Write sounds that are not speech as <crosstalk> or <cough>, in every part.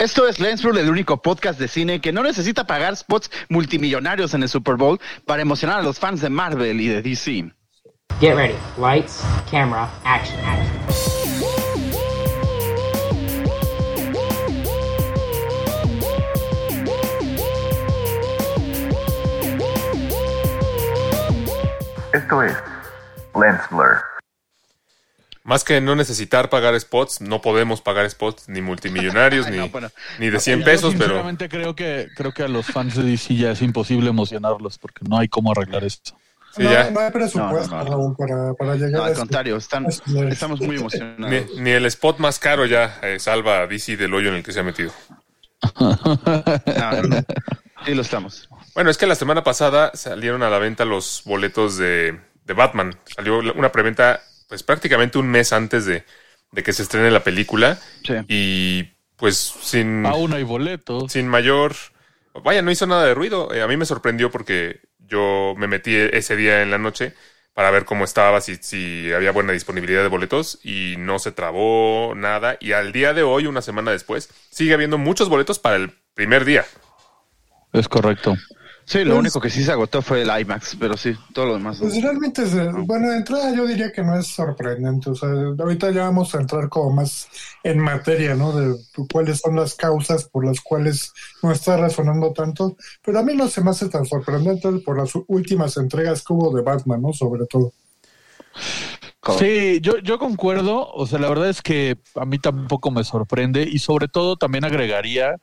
Esto es Lensful, el único podcast de cine que no necesita pagar spots multimillonarios en el Super Bowl para emocionar a los fans de Marvel y de DC. Get ready. Lights, camera, action, action. Esto es Lens Blur. Más que no necesitar pagar spots, no podemos pagar spots ni multimillonarios <laughs> Ay, ni, no, bueno. ni de 100 Yo pesos, pero Sinceramente creo que creo que a los fans de DC ya es imposible emocionarlos porque no hay cómo arreglar esto. sí, no, ya. no hay presupuesto, No, no, para, para llegar No, a al eso. contrario, están, estamos muy Ni, emocionados. ni el spot más caro ya eh, salva a DC del hoyo en el que se ha metido. No, no, no. Sí lo estamos. Bueno, es que la semana pasada salieron a la venta los boletos de, de Batman. Salió una preventa pues prácticamente un mes antes de, de que se estrene la película Sí. y pues sin, Aún hay boletos. sin mayor... Vaya, no hizo nada de ruido. Eh, a mí me sorprendió porque yo me metí ese día en la noche para ver cómo estaba, si, si había buena disponibilidad de boletos y no se trabó nada. Y al día de hoy, una semana después, sigue habiendo muchos boletos para el primer día. Es correcto. Sí, lo Pues- único que sí se agotó fue el IMAX, pero sí, todo lo demás. Pues realmente, es, bueno, de entrada yo diría que no es sorprendente. O sea, ahorita ya vamos a entrar como más en materia, ¿no? De cuáles son las causas por las cuales no está resonando tanto. Pero a mí no se me hace tan sorprendente por las últimas entregas que hubo de Batman, ¿no? Sobre todo. Sí, yo, yo concuerdo. O sea, la verdad es que a mí tampoco me sorprende y sobre todo también agregaría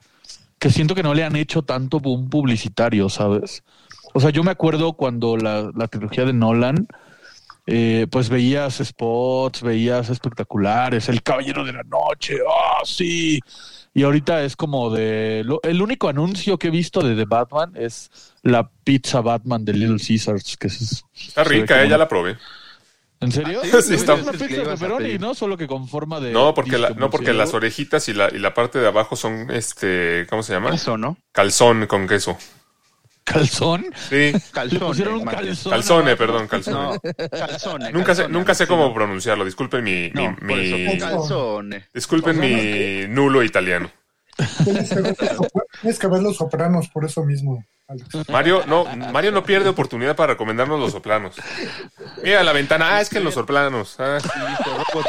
que siento que no le han hecho tanto boom publicitario, ¿sabes? O sea, yo me acuerdo cuando la, la trilogía de Nolan, eh, pues veías spots, veías espectaculares, El Caballero de la Noche, ¡ah, sí! Y ahorita es como de... lo- el único anuncio que he visto de The Batman es la pizza Batman de Little Caesars, que es... Está rica, eh, ya la probé. ¿En serio? Ah, sí, es está- una Que pizza de pepperoni. ¿no? Solo que con forma de... No, porque, la- no porque las orejitas y la, y la parte de abajo son, este, ¿cómo se llama? Eso, ¿no? Calzón con queso. ¿Calzón? Sí, <laughs> Le Calzone. calzone, perdón, calzone. No, calzone. nunca sé, nunca sé cómo pronunciarlo. Disculpen mi, No, mi- calzone. disculpen mi nulo italiano. Tienes que ver los sopra- tienes que ver los sopranos por eso mismo. Alex. Mario no, Mario no pierde oportunidad para recomendarnos los soplanos. Mira la ventana, ah, es que en los soplanos. Ah,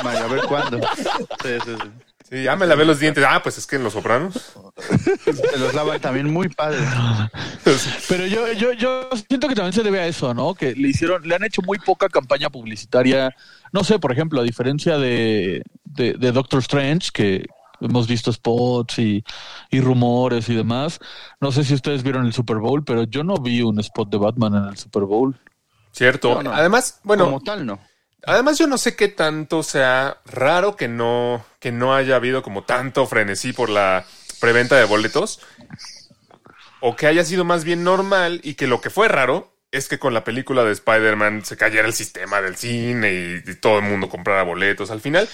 a ver cuándo. Sí, sí, sí. sí, ya me lavé los dientes. Ah, pues es que en los sopranos. Se los lavan también muy padre. Pero yo, yo, yo siento que también se debe a eso, ¿no? Que le hicieron, le han hecho muy poca campaña publicitaria. No sé, por ejemplo, a diferencia de, de, de Doctor Strange, que hemos visto spots y, y rumores y demás. No sé si ustedes vieron el Super Bowl, pero yo no vi un spot de Batman en el Super Bowl. Cierto. No, no. Además, bueno, Como tal, no. Además, yo no sé qué tanto sea raro que no, que no haya habido como tanto frenesí por la preventa de boletos. O que haya sido más bien normal y que lo que fue raro es que con la película de Spider-Man se cayera el sistema del cine y, y todo el mundo comprara boletos. Al final,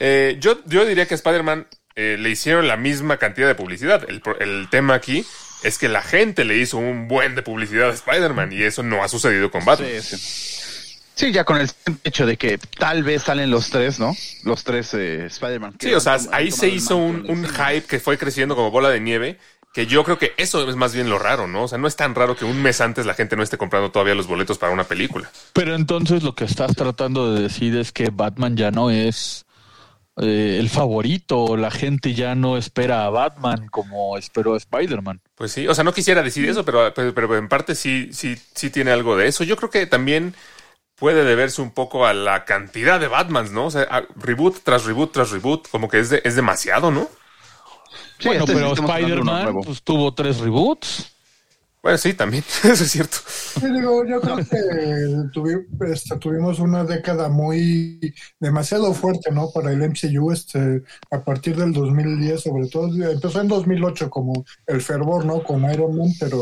eh, yo, yo diría que Spider-Man eh, le hicieron la misma cantidad de publicidad. El, el tema aquí es que la gente le hizo un buen de publicidad a Spider-Man y eso no ha sucedido con Batman. Sí, sí. Sí, ya con el hecho de que tal vez salen los tres, ¿no? Los tres eh, Spider-Man. que Sí, o sea, ahí se hizo un, un hype que fue creciendo como bola de nieve, que yo creo que eso es más bien lo raro, ¿no? O sea, no es tan raro que un mes antes la gente no esté comprando todavía los boletos para una película. Pero entonces lo que estás tratando de decir es que Batman ya no es eh, el favorito, la gente ya no espera a Batman como esperó a Spider-Man. Pues sí, o sea, no quisiera decir eso, pero, pero, pero en parte sí, sí, sí tiene algo de eso. Yo creo que también puede deberse un poco a la cantidad de Batmans, ¿no? O sea, a- reboot tras reboot tras reboot, como que es, de- es demasiado, ¿no? Sí, bueno, este pero Spider-Man pues, tuvo tres reboots. Bueno, sí, también, <laughs> eso es cierto. Sí, digo, yo creo que tuvi- este, tuvimos una década muy demasiado fuerte, ¿no? Para el MCU, este, a partir del 2010, sobre todo, empezó en 2008 como el fervor, ¿no? Con Iron Man, pero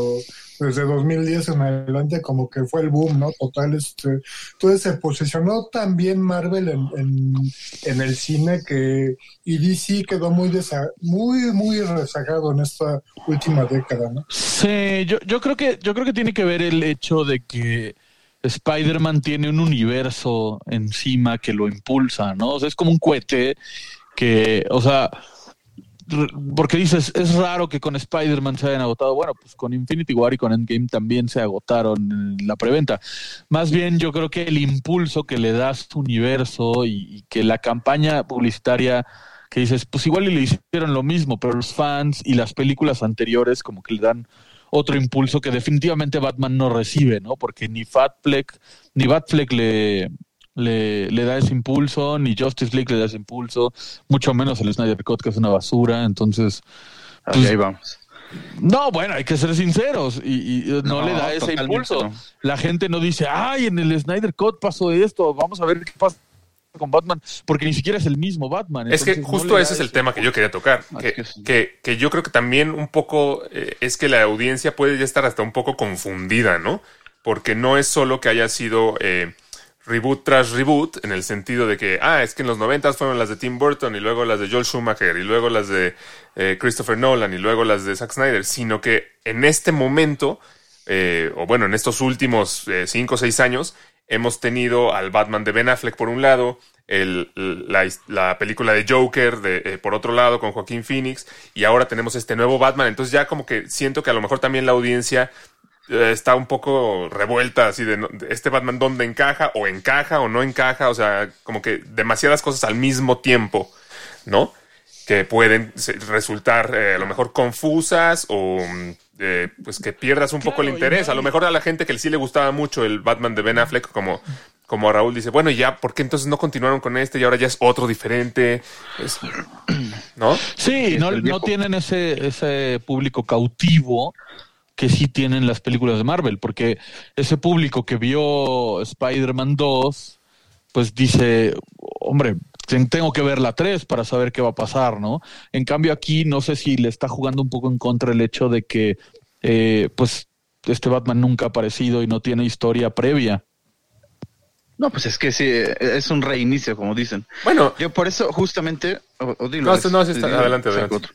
desde 2010 en adelante como que fue el boom, ¿no? Total, este, entonces se posicionó también Marvel en, en, en el cine que y DC quedó muy desa- muy muy rezagado en esta última década, ¿no? Sí, yo, yo creo que yo creo que tiene que ver el hecho de que Spider-Man tiene un universo encima que lo impulsa, ¿no? O sea, es como un cohete que, o sea, porque dices, es raro que con Spider-Man se hayan agotado. Bueno, pues con Infinity War y con Endgame también se agotaron la preventa. Más bien, yo creo que el impulso que le da su universo y, que la campaña publicitaria que dices, pues igual le hicieron lo mismo, pero los fans y las películas anteriores como que le dan otro impulso que definitivamente Batman no recibe, ¿no? Porque ni Fatfleck, ni Batfleck le, le, le da ese impulso, ni Justice League le da ese impulso, mucho menos el Snyder Cut, que es una basura, entonces... Pues, ahí vamos. no, bueno, hay que ser sinceros y, y no, No, le da ese impulso. no. La gente no dice, ay, en el Snyder Cut pasó esto, vamos a ver qué pasa con Batman, porque ni siquiera es el mismo Batman. Es que no justo ese es el tema que yo quería tocar. Ah, Que, es que sí. que- que yo creo que también un poco eh, es que la audiencia puede ya estar hasta un poco confundida, ¿no? Porque no es solo que haya sido eh, reboot tras reboot, en el sentido de que, ah, es que en los noventas fueron las de Tim Burton y luego las de Joel Schumacher y luego las de eh, Christopher Nolan y luego las de Zack Snyder, sino que en este momento, eh, o bueno, en estos últimos eh, cinco o seis años, hemos tenido al Batman de Ben Affleck por un lado, el- la, la película de Joker de, eh, por otro lado con Joaquín Phoenix y ahora tenemos este nuevo Batman. Entonces ya como que siento que a lo mejor también la audiencia está un poco revuelta así de, este Batman dónde encaja o encaja o no encaja. O sea, como que demasiadas cosas al mismo tiempo, ¿no? Que pueden resultar eh, a lo mejor confusas o mm, eh, pues que pierdas un poco el interés. no- A lo mejor a la gente que sí le gustaba mucho el Batman de Ben Affleck como como a Raúl dice, bueno, ¿y ya, ¿por qué entonces no continuaron con este y ahora ya es otro diferente? Es- ¿No? Sí, no, no tienen ese, ese público cautivo que sí tienen las películas de Marvel, porque ese público que vio Spider-Man 2, pues dice, hombre, ten- tengo que ver la 3 para saber qué va a pasar, ¿no? En cambio aquí no sé si le está jugando un poco en contra el hecho de que, eh, pues, este Batman nunca ha aparecido y no tiene historia previa. No, pues es que sí, es un reinicio, como dicen. Bueno, Yo por eso justamente... o- o dilo, No, Alex. no, sí está- Dilo, adelante, saco adelante. otro.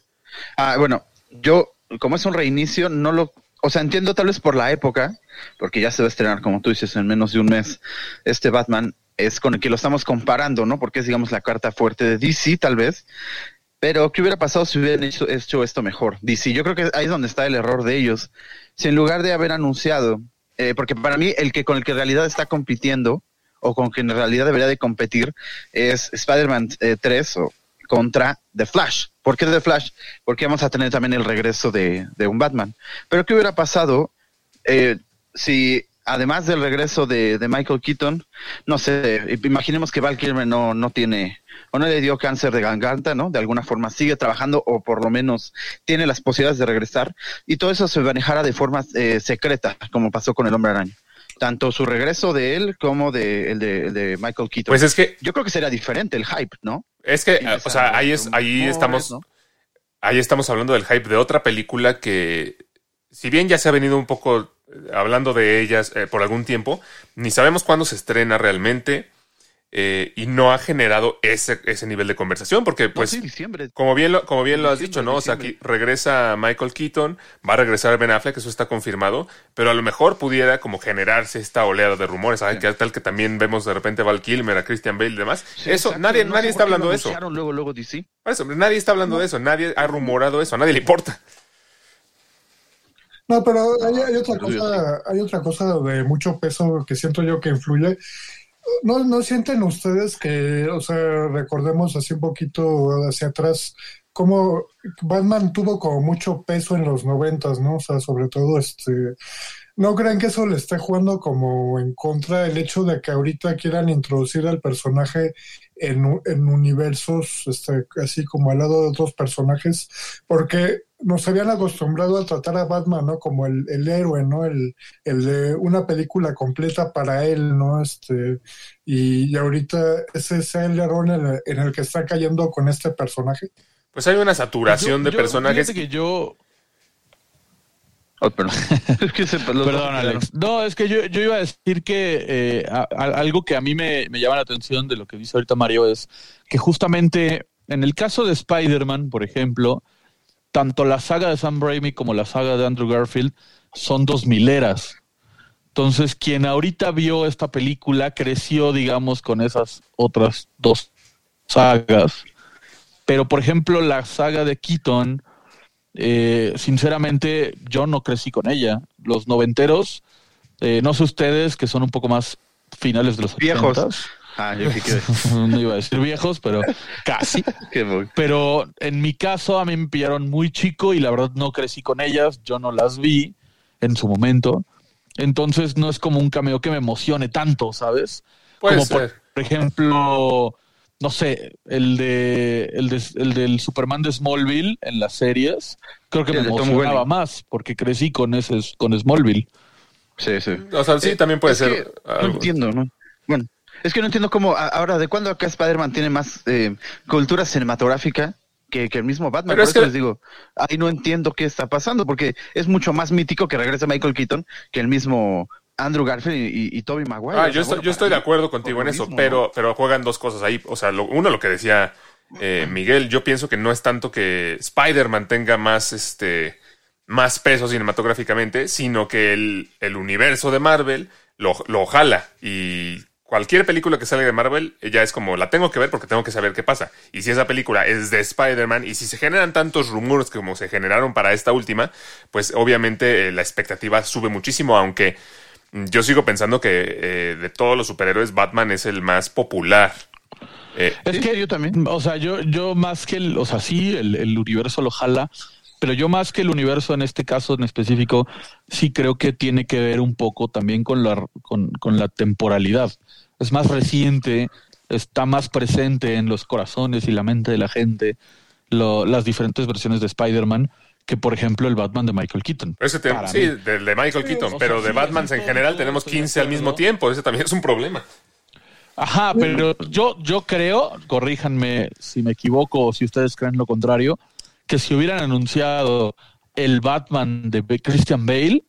Ah, bueno, yo, como es un reinicio, no lo... O sea, entiendo tal vez por la época, porque ya se va a estrenar, como tú dices, en menos de un mes, este Batman es con el que lo estamos comparando, ¿no? Porque es, digamos, la carta fuerte de DC, tal vez. Pero, ¿qué hubiera pasado si hubieran hecho, esto mejor? DC, yo creo que ahí es donde está el error de ellos. Si en lugar de haber anunciado, eh, porque para mí el que con el que en realidad está compitiendo, o con quien en realidad debería de competir, es Spider-Man eh, 3 o contra The Flash. ¿Por qué The Flash? Porque vamos a tener también el regreso de, de un Batman. Pero, ¿qué hubiera pasado eh, si además del regreso de, de Michael Keaton, no sé, imaginemos que Val Kilmer no, no tiene o no le dio cáncer de garganta, ¿no? De alguna forma sigue trabajando o por lo menos tiene las posibilidades de regresar y todo eso se manejara de forma eh, secreta, como pasó con el Hombre Araña. Tanto su regreso de él como de, el de, el de Michael Keaton. pues es que, Yo creo que sería diferente el hype, ¿no? Es que, Empezar o sea, ahí es, ahí estamos, ¿no? ahí estamos hablando del hype de otra película que, si bien ya se ha venido un poco eh, hablando de ellas eh, por algún tiempo, ni sabemos cuándo se estrena realmente eh, y no ha generado ese, ese nivel de conversación porque No, pues sí, diciembre. como bien lo, como bien lo has dicho, ¿no? O sea, aquí regresa Michael Keaton, va a regresar Ben Affleck, eso está confirmado, pero a lo mejor pudiera como generarse esta oleada de rumores, ¿sabes? Que tal que también vemos de repente a Val Kilmer, a Christian Bale y demás. Sí, eso, exacto. nadie, No nadie está hablando de eso. anunciaron Luego, luego DC. Por eso, nadie está hablando de eso, nadie ha rumorado eso, a nadie le importa. No, pero hay, hay otra cosa, hay otra cosa de mucho peso que siento yo que influye. ¿No, ¿No sienten ustedes que, o sea, recordemos así un poquito hacia atrás, cómo Batman tuvo como mucho peso en los noventas, ¿no? O sea, sobre todo este, ¿no creen que eso le esté jugando como en contra el hecho de que ahorita quieran introducir al personaje en, en universos, este, así como al lado de otros personajes? Porque nos habían acostumbrado a tratar a Batman, ¿no? Como el, el héroe, ¿no? El, el de una película completa para él, ¿no? Este, y, y ahorita ese es el error en el, en el que está cayendo con este personaje. Pues hay una saturación Yo- de yo- personajes. que yo, Oh, perdón. <laughs> Es que se- los dos Perdón, se Alex. No, es que yo, yo iba a decir que eh, a- a- algo que a mí me, me llama la atención de lo que dice ahorita Mario es que justamente en el caso de Spider-Man, por ejemplo, tanto la saga de Sam Raimi como la saga de Andrew Garfield son dos mileras. Entonces, quien ahorita vio esta película creció, digamos, con esas otras dos sagas. Pero, por ejemplo, la saga de Keaton, eh, sinceramente, yo no crecí con ella. Los noventeros, eh, no sé ustedes, que son un poco más finales de los Viejos. Ah, yo qué quiero <laughs> no iba a decir viejos, pero casi. <laughs> Pero en mi caso, a mí me pillaron muy chico y la verdad no crecí con ellas. Yo no las vi en su momento. Entonces no es como un cameo que me emocione tanto, ¿sabes? Puede como ser. por ejemplo, no sé, el de el, de, el del Superman de Smallville en las series, creo que El me emocionaba más porque crecí con ese con Smallville. Sí, sí. O sea, sí, Eh, también puede es ser. que No entiendo, ¿no? Bueno, es que no entiendo cómo, ahora, ¿de cuándo acá Spider-Man tiene más eh, cultura cinematográfica que, que el mismo Batman? Pero Por es eso que- les digo, ahí no entiendo qué está pasando, porque es mucho más mítico que regrese Michael Keaton que el mismo Andrew Garfield y, y, y Tobey Maguire. Ah, O yo sea, estoy, bueno, yo estoy de acuerdo contigo en eso, mismo, pero, ¿no? pero juegan dos cosas ahí. O sea, lo- uno, lo que decía eh, Miguel, yo pienso que no es tanto que Spider-Man tenga más, este, más peso cinematográficamente, sino que el, el universo de Marvel lo, lo jala y cualquier película que salga de Marvel ya es como la tengo que ver porque tengo que saber qué pasa. Y si esa película es de Spider-Man y si se generan tantos rumores como se generaron para esta última, pues obviamente eh, la expectativa sube muchísimo, aunque yo sigo pensando que eh, de todos los superhéroes Batman es el más popular. Eh, Es Sí, que yo también. O sea, yo, yo más que el, o sea, sí, el, el universo lo jala, pero yo más que el universo en este caso en específico, sí creo que tiene que ver un poco también con la, con, con la temporalidad. Es más reciente, está más presente en los corazones y la mente de la gente, lo- las diferentes versiones de Spider-Man, que por ejemplo el Batman de Michael Keaton. ese te- sí, del de Michael Sí, Keaton, pero sea, de sí, Batman sí, en general tenemos estoy de 15 al mismo tiempo. Ese también es un problema. Ajá, pero yo, yo creo, corríjanme si me equivoco o si ustedes creen lo contrario, que si hubieran anunciado el Batman de Christian Bale,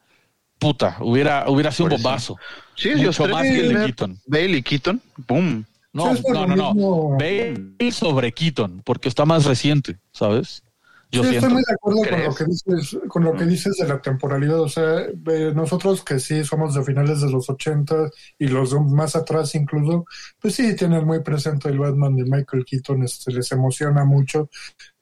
puta, hubiera, hubiera sido un Por eso. bombazo. Sí, yo Mucho estoy más que el de ver Keaton. Bale y Keaton, boom. No, no, no, no. Bale sobre Keaton, porque está más reciente, ¿sabes? Yo sí, siento. estoy muy de acuerdo con lo que dices, con lo que Mm. dices de la temporalidad. O sea, eh, nosotros que sí somos de finales de los 80 y los de más atrás incluso, pues sí tienen muy presente el Batman de Michael Keaton, este, les emociona mucho.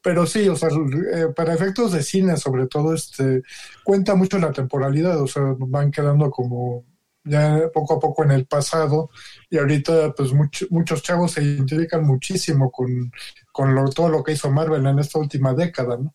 Pero sí, o sea, eh, para efectos de cine sobre todo, este, cuenta mucho la temporalidad. O sea, van quedando como ya poco a poco en el pasado y ahorita pues much- muchos chavos se identifican muchísimo con, con lo- todo lo que hizo Marvel en esta última década, ¿no?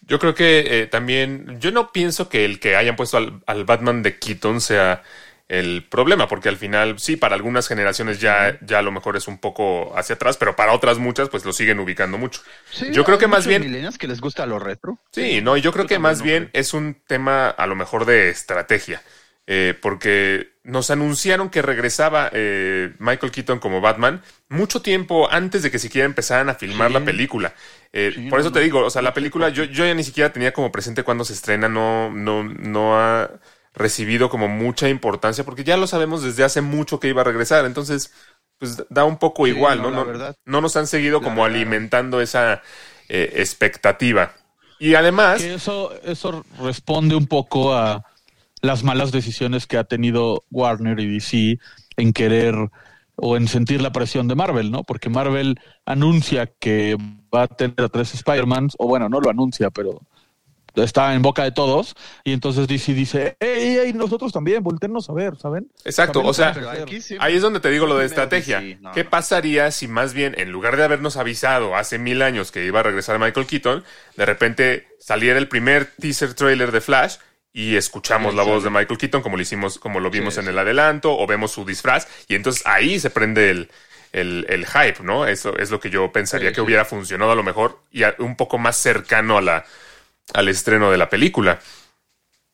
Yo creo que eh, también, yo no pienso que el que hayan puesto al, al Batman de Keaton sea el problema, porque al final, sí, para algunas generaciones ya, ya a lo mejor es un poco hacia atrás, pero para otras muchas, pues lo siguen ubicando mucho. Sí, Yo creo que más bien- que les gusta lo retro. Sí, no, y yo creo Yo que más no bien creo. es un tema a lo mejor de estrategia, eh, porque nos anunciaron que regresaba eh, Michael Keaton como Batman mucho tiempo antes de que siquiera empezaran a filmar Sí. la película. Eh, Sí, por no, eso te digo, o sea, la película yo, yo ya ni siquiera tenía como presente cuando se estrena, no, no, no ha recibido como mucha importancia, porque ya lo sabemos desde hace mucho que iba a regresar, entonces pues da un poco Sí, igual, no, ¿no? la No, verdad. no nos han seguido La como verdad. alimentando esa eh, expectativa. Y además, Que eso, eso responde un poco a las malas decisiones que ha tenido Warner y DC en querer o en sentir la presión de Marvel, ¿no? Porque Marvel anuncia que va a tener a tres Spider-Mans, o bueno, no lo anuncia, pero está en boca de todos, y entonces DC dice, ¡Ey, ey, nosotros también, voltennos a ver, ¿saben? Exacto, También o sea, lo podemos hacer". aquí sí- Ahí es donde te digo lo de estrategia. No, ¿Qué pasaría si más bien, en lugar de habernos avisado hace mil años que iba a regresar Michael Keaton, de repente saliera el primer teaser trailer de Flash y escuchamos la voz de Michael Keaton como lo hicimos, como lo vimos Sí, en el adelanto, o vemos su disfraz, y entonces ahí se prende el, el, el hype, ¿no? Eso es lo que yo pensaría Sí, que sí. hubiera funcionado a lo mejor y a- un poco más cercano a la, al estreno de la película.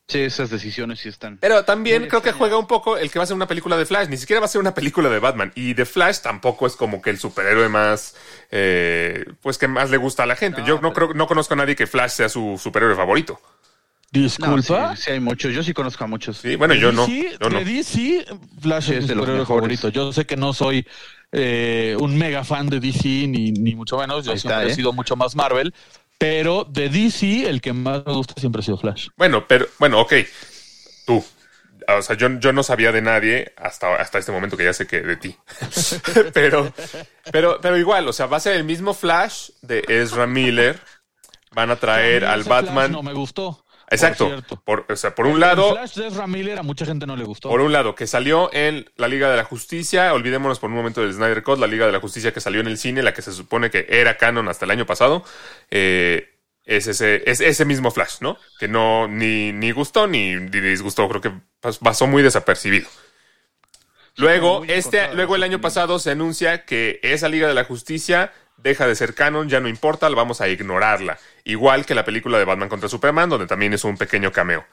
Sí, esas decisiones sí están. Pero también creo que juega un poco el que va a ser una película de Flash. Ni siquiera va a ser una película de Batman. Y de Flash tampoco es como que el superhéroe más, eh, pues que más le gusta a la gente. No, Yo no creo, no conozco a nadie que Flash sea su superhéroe favorito. No, Disculpa. sí, sí hay muchos. Yo sí conozco a muchos. Sí, bueno, yo no. DC, Yo no. de DC, Flash Sí, es es de los mejores. favorito. Yo sé que no soy eh, un mega fan de DC, ni, ni mucho menos. Yo Ahí está, siempre he ¿eh? sido mucho más Marvel. Pero de DC, el que más me gusta siempre ha sido Flash. Bueno, pero, bueno, ok. Tú. o sea, yo, yo no sabía de nadie hasta, hasta este momento que ya sé que de ti. <laughs> pero, pero, pero igual, o sea, va a ser el mismo Flash de Ezra Miller. Van a traer al Flash Batman. No me gustó. Exacto. Por o sea, por un El lado, Flash de Ezra Miller a mucha gente no le gustó. por un lado, que salió en la Liga de la Justicia, olvidémonos por un momento del Snyder Cut, la Liga de la Justicia que salió en el cine, la que se supone que era canon hasta el año pasado, eh, es, ese, es ese mismo Flash, ¿no? Que no ni, ni gustó ni, ni disgustó, creo que pas- pasó muy desapercibido. Luego, este, luego el año pasado se anuncia que esa Liga de la Justicia deja de ser canon, ya no importa, vamos a ignorarla. Igual que la película de Batman contra Superman, donde también es un pequeño cameo.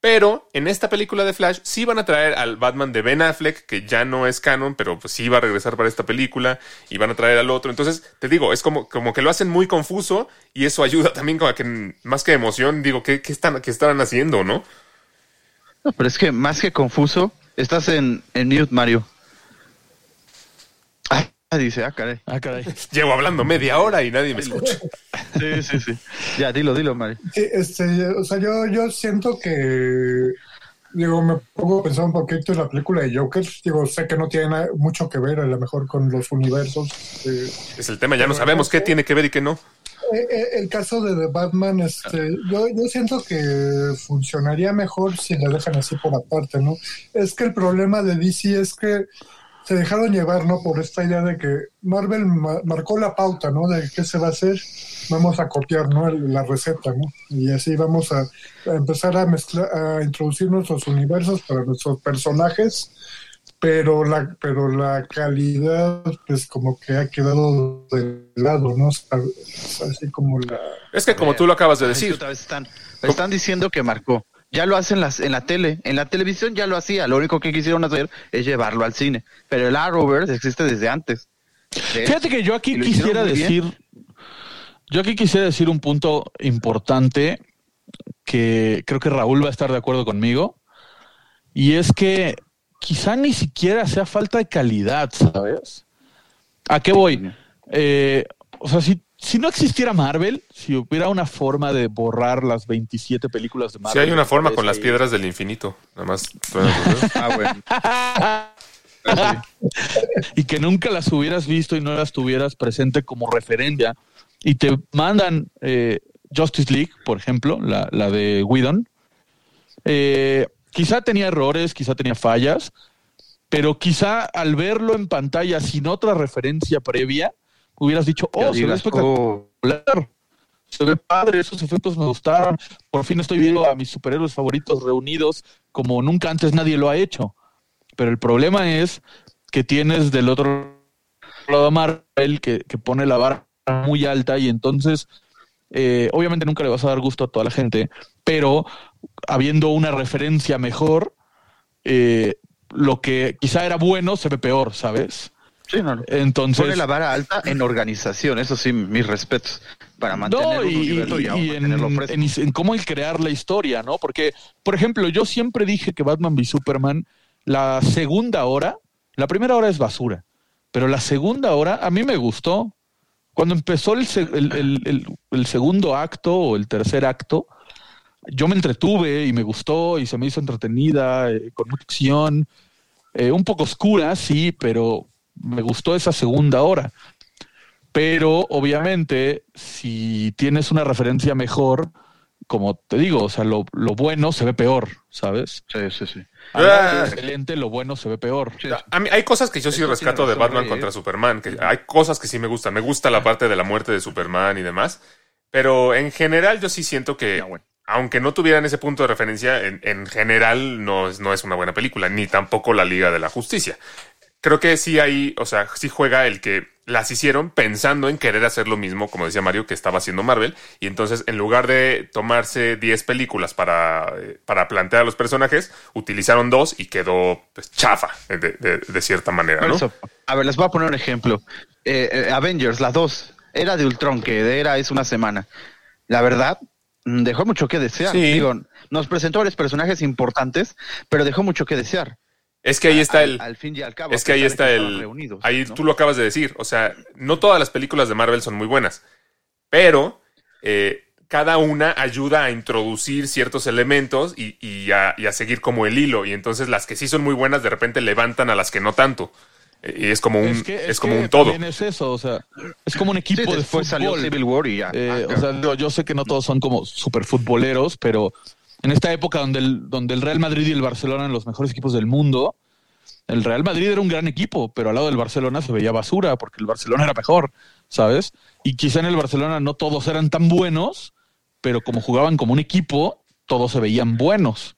Pero en esta película de Flash sí van a traer al Batman de Ben Affleck, que ya no es canon, pero pues sí va a regresar para esta película, y van a traer al otro. Entonces, te digo, es como, como que lo hacen muy confuso, y eso ayuda también como a que, más que emoción, digo, ¿qué, qué están, qué estarán haciendo, no? No, pero es que más que confuso, estás en, en mute, Mario. Dice, ah, caray. Ah, caray. <laughs> Llevo hablando media hora y nadie me escucha. Sí, sí, sí. Ya, dilo, dilo, Mario. Sí, este, o sea, yo, yo siento que, digo, me pongo a pensar un poquito en la película de Joker. Digo, sé que no tiene mucho que ver a lo mejor con los universos. eh, Es el tema, ya no sabemos qué tiene que ver y qué no. Eh, eh, el caso de The Batman, este, yo, yo siento que funcionaría mejor si la dejan así por aparte, ¿no? Es que el problema de DC es que se dejaron llevar, ¿no? Por esta idea de que Marvel ma- marcó la pauta, ¿no? De qué se va a hacer, vamos a copiar, ¿no? El- La receta, ¿no? Y así vamos a, a empezar a mezclar, a introducir nuestros universos para nuestros personajes, pero la, pero la calidad, pues como que ha quedado de lado, ¿no? O sea, así como la... Es que como tú lo acabas de decir, están, están diciendo que marcó. Ya lo hacen las, en la tele. En la televisión ya lo hacía. Lo único que quisieron hacer es llevarlo al cine. Pero el Arrowverse existe desde antes. De- Fíjate que yo aquí quisiera bien. decir, yo aquí quisiera decir un punto importante que creo que Raúl va a estar de acuerdo conmigo, y es que quizá ni siquiera sea falta de calidad, ¿sabes? ¿A qué voy? Eh, o sea, si, si no existiera Marvel, si hubiera una forma de borrar las 27 películas de si Marvel. hay una forma con las piedras del infinito, nada más. <laughs> Ah, bueno. Ah, <laughs> y que nunca las hubieras visto y no las tuvieras presente como referencia y te mandan eh, Justice League, por ejemplo, la, la de Whedon, eh, quizá tenía errores, quizá tenía fallas, pero quizá al verlo en pantalla sin otra referencia previa, hubieras dicho, oh, se ve espectacular, se ve padre, esos efectos me gustaron, por fin estoy viendo a mis superhéroes favoritos reunidos como nunca antes nadie lo ha hecho. Pero el problema es que tienes del otro lado a Marvel que, que pone la vara muy alta y entonces eh, obviamente nunca le vas a dar gusto a toda la gente, pero habiendo una referencia mejor, eh, lo que quizá era bueno se ve peor, ¿sabes? Sí, no, no. Entonces... Pone la vara alta en organización. Eso sí, mis respetos. Para mantener No, un y, universo y, y- en, en- en cómo el crear la historia, ¿no? Porque, por ejemplo, yo siempre dije que Batman v Superman, la segunda hora, la primera hora es basura, pero la segunda hora a mí me gustó. Cuando empezó el, se- el- el- el- el segundo acto o el tercer acto, yo me entretuve y me gustó y se me hizo entretenida, eh, con mucha acción, eh, un poco oscura, sí, pero me gustó esa segunda hora. Pero obviamente, si tienes una referencia mejor, como te digo, o sea, lo, lo bueno se ve peor, ¿sabes? Sí, sí, sí. Ah. lo excelente, lo bueno se ve peor. A mí hay cosas que yo sí Eso rescato de Batman Rey, contra ¿eh? Superman, que hay cosas que sí me gustan. Me gusta la parte de la muerte de Superman y demás, pero en general yo sí siento que, Ya, bueno. aunque no tuvieran ese punto de referencia, en, en general no es, no es una buena película, ni tampoco la Liga de la Justicia. Creo que sí hay, o sea, sí juega el que las hicieron pensando en querer hacer lo mismo, como decía Mario, que estaba haciendo Marvel, y entonces en lugar de tomarse 10 películas para, eh, para plantear a los personajes, utilizaron dos y quedó pues, chafa de, de- de cierta manera, ¿no? eso, a ver, les voy a poner un ejemplo. Eh, eh, Avengers, las dos. Era de Ultron, que era es una semana. La verdad, dejó mucho que desear. Sí. Digo, nos presentó varios personajes importantes, pero dejó mucho que desear. Es que ahí está Al- el... Al, fin y al cabo. Es que ahí está el... reunidos, ahí ¿no? tú lo acabas de decir. O sea, no todas las películas de Marvel son muy buenas. Pero eh, cada una ayuda a introducir ciertos elementos y, y a, y a seguir como el hilo. Y entonces las que sí son muy buenas de repente levantan a las que no tanto. Y es como un, es, que- es como que un todo. también es eso, o sea, es como un equipo Sí, de después salió. Civil War y ya. Eh, Ah, o sea, yo, yo sé que no todos son como super futboleros, pero en esta época donde el, donde el Real Madrid y el Barcelona eran los mejores equipos del mundo, el Real Madrid era un gran equipo, pero al lado del Barcelona se veía basura porque el Barcelona era mejor, ¿sabes? Y quizá en el Barcelona no todos eran tan buenos, pero como jugaban como un equipo, todos se veían buenos.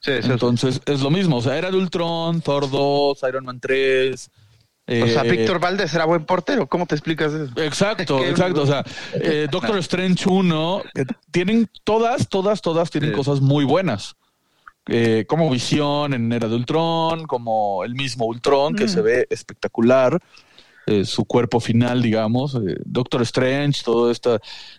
sí, sí, sí. Entonces es lo mismo, o sea, era de Ultron, Thor 2, Iron Man 3. O sea, eh, Víctor Valdés era buen portero. ¿Cómo te explicas eso? Exacto, <laughs> exacto. O sea, eh, <laughs> Doctor Strange 1, que tienen todas, todas, todas tienen cosas muy buenas. Eh, como Visión en Era de Ultron, como el mismo Ultron, que se ve espectacular. eh, su cuerpo final, digamos. eh, Doctor Strange, todo este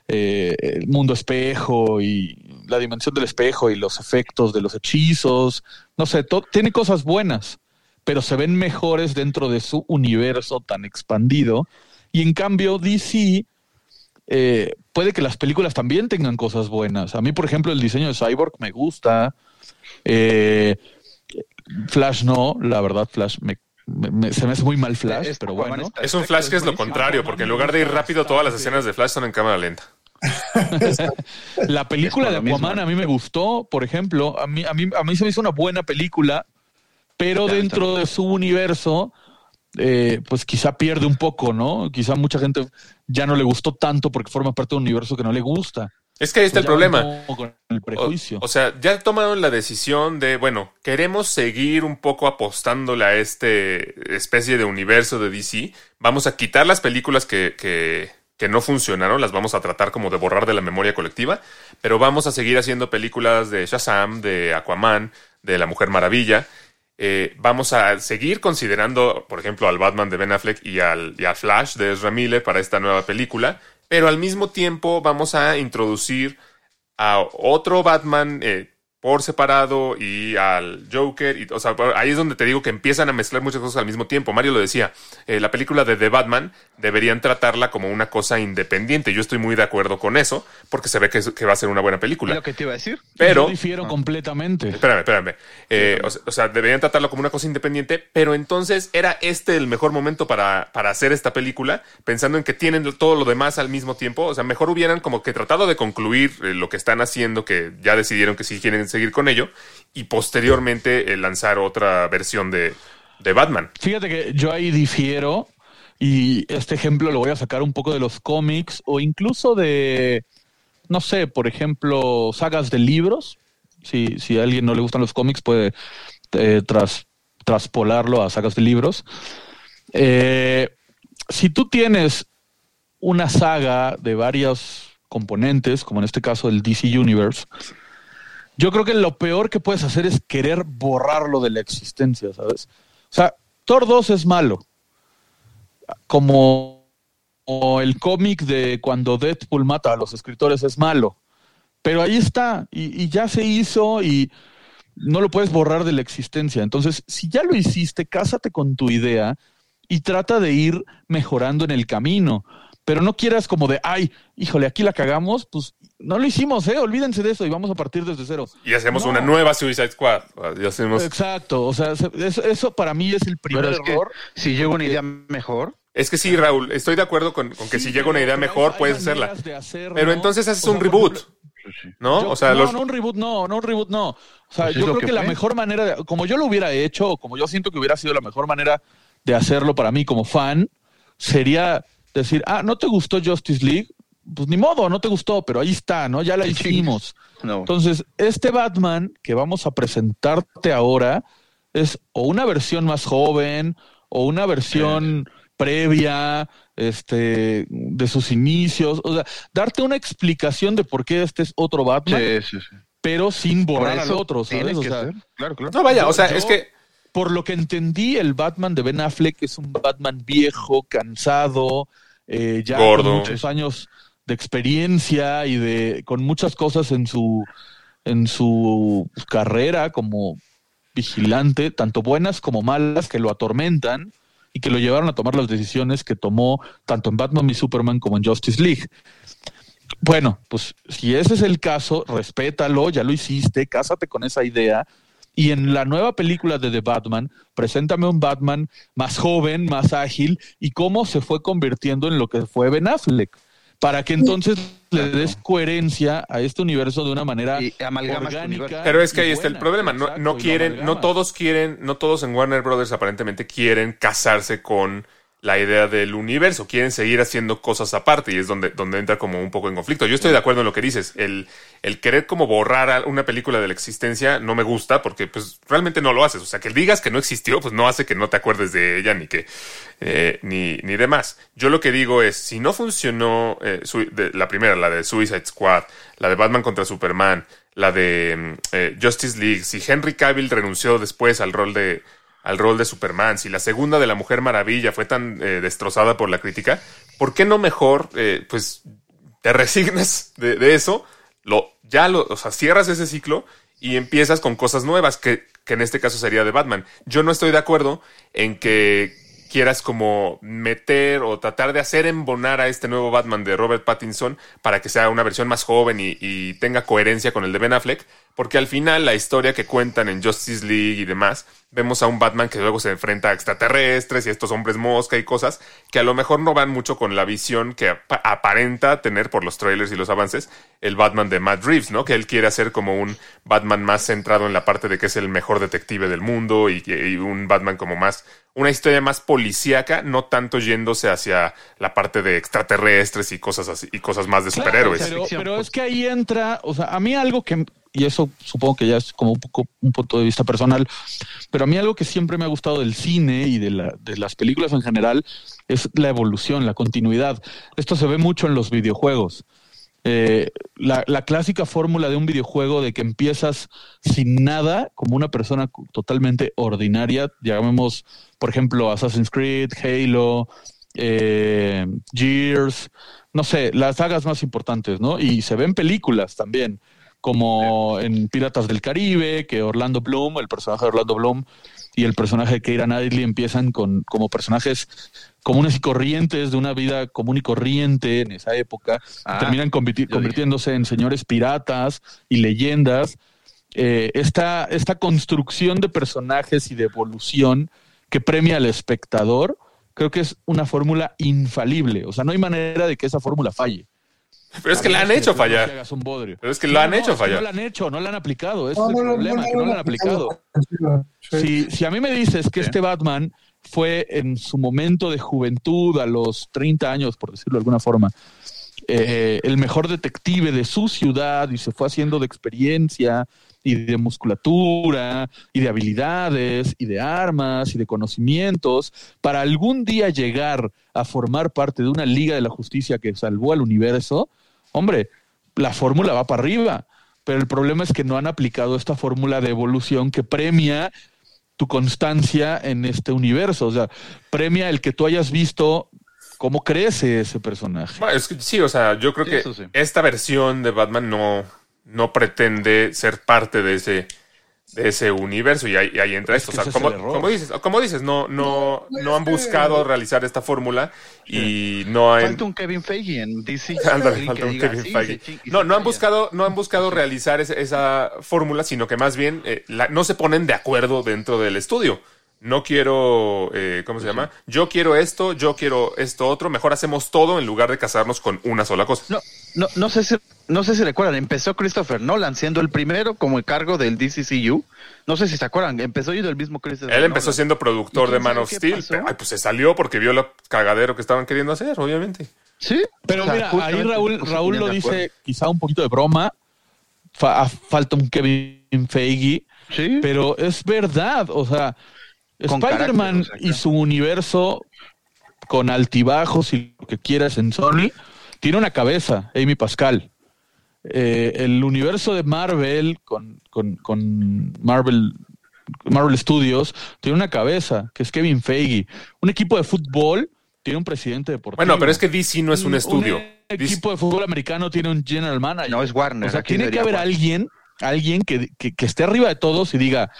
eh, el mundo espejo y la dimensión del espejo y los efectos de los hechizos. No sé, tiene cosas buenas, pero se ven mejores dentro de su universo tan expandido. Y en cambio, DC eh, puede que las películas también tengan cosas buenas. A mí, por ejemplo, el diseño de Cyborg me gusta. Eh, Flash no, la verdad, Flash me, me- me- se me hace muy mal Flash, Es- pero bueno. está Es un Flash que es lo contrario, porque en lugar de ir rápido, todas las escenas de Flash son en cámara lenta. <laughs> La película de Aquaman mismo. a mí me gustó, por ejemplo, a mí, a mí, a mí se me hizo una buena película, pero dentro de su universo, eh, pues quizá pierde un poco, ¿no? Quizá mucha gente ya no le gustó tanto porque forma parte de un universo que no le gusta. Es que ahí está el Pues problema. Con el prejuicio. O, o sea, ya tomaron la decisión de, bueno, queremos seguir un poco apostándole a este especie de universo de DC. Vamos a quitar las películas que, que, que no funcionaron, las vamos a tratar como de borrar de la memoria colectiva, pero vamos a seguir haciendo películas de Shazam, de Aquaman, de La Mujer Maravilla. Eh, vamos a seguir considerando, por ejemplo, al Batman de Ben Affleck y al, y al Flash de Ezra Miller para esta nueva película, pero al mismo tiempo vamos a introducir a otro Batman eh, por separado y al Joker. Y, o sea, ahí es donde te digo que empiezan a mezclar muchas cosas al mismo tiempo. Mario lo decía, eh, la película de The Batman deberían tratarla como una cosa independiente. Yo estoy muy de acuerdo con eso, porque se ve que, va a ser una buena ¿Es película. lo que te iba a decir? Pero... Yo difiero completamente. Espérame, espérame. Eh, o, sea, o sea, deberían tratarlo como una cosa independiente, pero entonces era este el mejor momento para, para hacer esta película, pensando en que tienen todo lo demás al mismo tiempo. O sea, mejor hubieran como que tratado de concluir eh, lo que están haciendo, que ya decidieron que sí quieren seguir con ello, y posteriormente eh, lanzar otra versión de, de Batman. Fíjate que yo ahí difiero y este ejemplo lo voy a sacar un poco de los cómics o incluso de, no sé, por ejemplo, sagas de libros. Si, si a alguien no le gustan los cómics puede eh, tras, traspolarlo a sagas de libros. Eh, si tú tienes una saga de varios componentes, como en este caso el DC Universe, yo creo que lo peor que puedes hacer es querer borrarlo de la existencia, ¿sabes? O sea, Thor 2 es malo. Como, el cómic de cuando Deadpool mata a los escritores es malo. Pero ahí está, y, y ya se hizo y no lo puedes borrar de la existencia. Entonces, si ya lo hiciste, cásate con tu idea y trata de ir mejorando en el camino. Pero no quieras como de, ay, híjole, aquí la cagamos, pues no lo hicimos, ¿eh? Olvídense de eso y vamos a partir desde cero. Y hacemos No. una nueva Suicide Squad. Hacemos... Exacto, o sea, se- eso, eso para mí es el primer Pero es que error. si llega una idea mejor, Es que sí, Raúl, estoy de acuerdo con, con que Sí, si llega una idea mejor, hay puedes hacerla. Pero entonces haces O sea, un reboot, ejemplo, ¿no? yo- o sea, no, los... no un reboot, no, no un reboot, no. O sea, Pues es yo creo que que, la mejor manera, de- como yo lo hubiera hecho, o como yo siento que hubiera sido la mejor manera de hacerlo para mí como fan, sería decir, ah, ¿no te gustó Justice League? Pues ni modo, no te gustó, pero ahí está, ¿no? Ya la hicimos. <laughs> no. Entonces, este Batman que vamos a presentarte ahora es o una versión más joven o una versión previa este de sus inicios, o sea, darte una explicación de por qué este es otro Batman, Sí, sí, sí. pero sin borrar al otro, tiene ¿sabes? O que sea, ser. Claro, claro. No, vaya, o sea, yo- es que... por lo que entendí, el Batman de Ben Affleck es un Batman viejo, cansado, eh, ya Gordo. con muchos años de experiencia y de con muchas cosas en su en su carrera como vigilante, tanto buenas como malas, que lo atormentan y que lo llevaron a tomar las decisiones que tomó tanto en Batman y Superman como en Justice League. Bueno, pues si ese es el caso, respétalo, ya lo hiciste, cásate con esa idea. Y en la nueva película de The Batman, preséntame un Batman más joven, más ágil y cómo se fue convirtiendo en lo que fue Ben Affleck. Para que entonces le des coherencia a este universo de una manera Y amalgamas tu universo. orgánica. Pero es que ahí está el problema. No, Exacto, quieren, no todos quieren, no todos en Warner Brothers aparentemente quieren casarse con la idea del universo. Quieren seguir haciendo cosas aparte y es donde, donde entra como un poco en conflicto. Yo estoy de acuerdo en lo que dices. El, el querer como borrar una película de la existencia no me gusta porque pues realmente no lo haces. O sea, que digas que no existió, pues no hace que no te acuerdes de ella ni que eh, ni, ni demás. Yo lo que digo es, si no funcionó eh, su- de- la primera, la de Suicide Squad, la de Batman contra Superman, la de mm, eh, Justice League, si Henry Cavill renunció después al rol de al rol de Superman, si la segunda de la Mujer Maravilla fue tan eh, destrozada por la crítica, ¿por qué no mejor eh, pues te resignas de, de eso, lo, ya lo, o sea, cierras ese ciclo y empiezas con cosas nuevas, que, que en este caso sería de Batman. Yo no estoy de acuerdo en que quieras como meter o tratar de hacer embonar a este nuevo Batman de Robert Pattinson para que sea una versión más joven y, y tenga coherencia con el de Ben Affleck, porque al final la historia que cuentan en Justice League y demás, vemos a un Batman que luego se enfrenta a extraterrestres y a estos hombres mosca y cosas que a lo mejor no van mucho con la visión que apa- aparenta tener por los trailers y los avances el Batman de Matt Reeves, ¿no? Que él quiere hacer como un Batman más centrado en la parte de que es el mejor detective del mundo y, un Batman como más, una historia más policíaca, no tanto yéndose hacia la parte de extraterrestres y cosas así, y cosas más de Claro, superhéroes. pero, pero es que ahí entra, o sea, a mí algo que, y eso supongo que ya es como un poco un punto de vista personal, pero a mí algo que siempre me ha gustado del cine y de, la, de las películas en general es la evolución, la continuidad. Esto se ve mucho en los videojuegos. Eh, la, la clásica fórmula de un videojuego de que empiezas sin nada, como una persona totalmente ordinaria, llamemos, por ejemplo, Assassin's Creed, Halo, eh, Gears, no sé, las sagas más importantes, ¿no? Y se ven películas también, como en Piratas del Caribe, que Orlando Bloom, el personaje de Orlando Bloom y el personaje de Keira Knightley empiezan con como personajes comunes y corrientes de una vida común y corriente en esa época, Ah, terminan convirti- convirtiéndose en señores piratas y leyendas. Eh, esta, esta construcción de personajes y de evolución que premia al espectador, creo que es una fórmula infalible. O sea, no hay manera de que esa fórmula falle. Pero es que la han hecho fallar. Pero es que la han hecho fallar. No la han hecho, no la han aplicado. Ese No, es el problema, no, que no, la han no, aplicado. Sí. Si, si a mí me dices que Sí. este Batman fue en su momento de juventud, a los 30 años, por decirlo de alguna forma, eh, el mejor detective de su ciudad y se fue haciendo de experiencia y de musculatura y de habilidades y de armas y de conocimientos para algún día llegar a formar parte de una liga de la justicia que salvó al universo, hombre, la fórmula va para arriba. Pero el problema es que no han aplicado esta fórmula de evolución que premia tu constancia en este universo. O sea, premia el que tú hayas visto cómo crece ese personaje. Bueno, es que sí, o sea, yo creo Sí, que sí. esta versión de Batman no, no pretende ser parte de ese, de ese universo y ahí, y ahí entra Es esto. que O sea, como, dices, como dices, no, no, No, no han buscado realizar esta fórmula y no han. Falta un Kevin Feige en DC. <laughs> Ándale, falta un diga, Kevin sí, Feige. sí, sí, y No, no han buscado, no han buscado realizar ese- esa fórmula, sino que más bien eh, la- no se ponen de acuerdo dentro del estudio. No quiero, eh, ¿cómo se llama? Yo quiero esto, yo quiero esto otro. Mejor hacemos todo en lugar de casarnos con una sola cosa. No, no, no sé si, no sé si recuerdan, empezó Christopher Nolan siendo el primero como el cargo del DCCU. No sé si se acuerdan, empezó yendo el mismo Christopher Él empezó Nolan. siendo productor ¿Y de Man of Steel. pero, ay, pues se salió porque vio lo cagadero que estaban queriendo hacer, obviamente. Sí. Pero O sea, mira, ahí Raúl, Raúl lo dice quizá un poquito de broma. Fa- falta un Kevin Feige, Sí. pero es verdad. O sea, Spider-Man carácter, o sea, y su universo con altibajos y lo que quieras en Sony, tiene una cabeza, Amy Pascal. Eh, el universo de Marvel con, con, con Marvel, Marvel Studios tiene una cabeza, que es Kevin Feige. Un equipo de fútbol tiene un presidente deportivo. Bueno, pero es que DC no es un estudio. Un DC equipo de fútbol americano tiene un general manager. No, es Warner, O sea, tiene que haber Warner. alguien, alguien que, que- que esté arriba de todos y diga,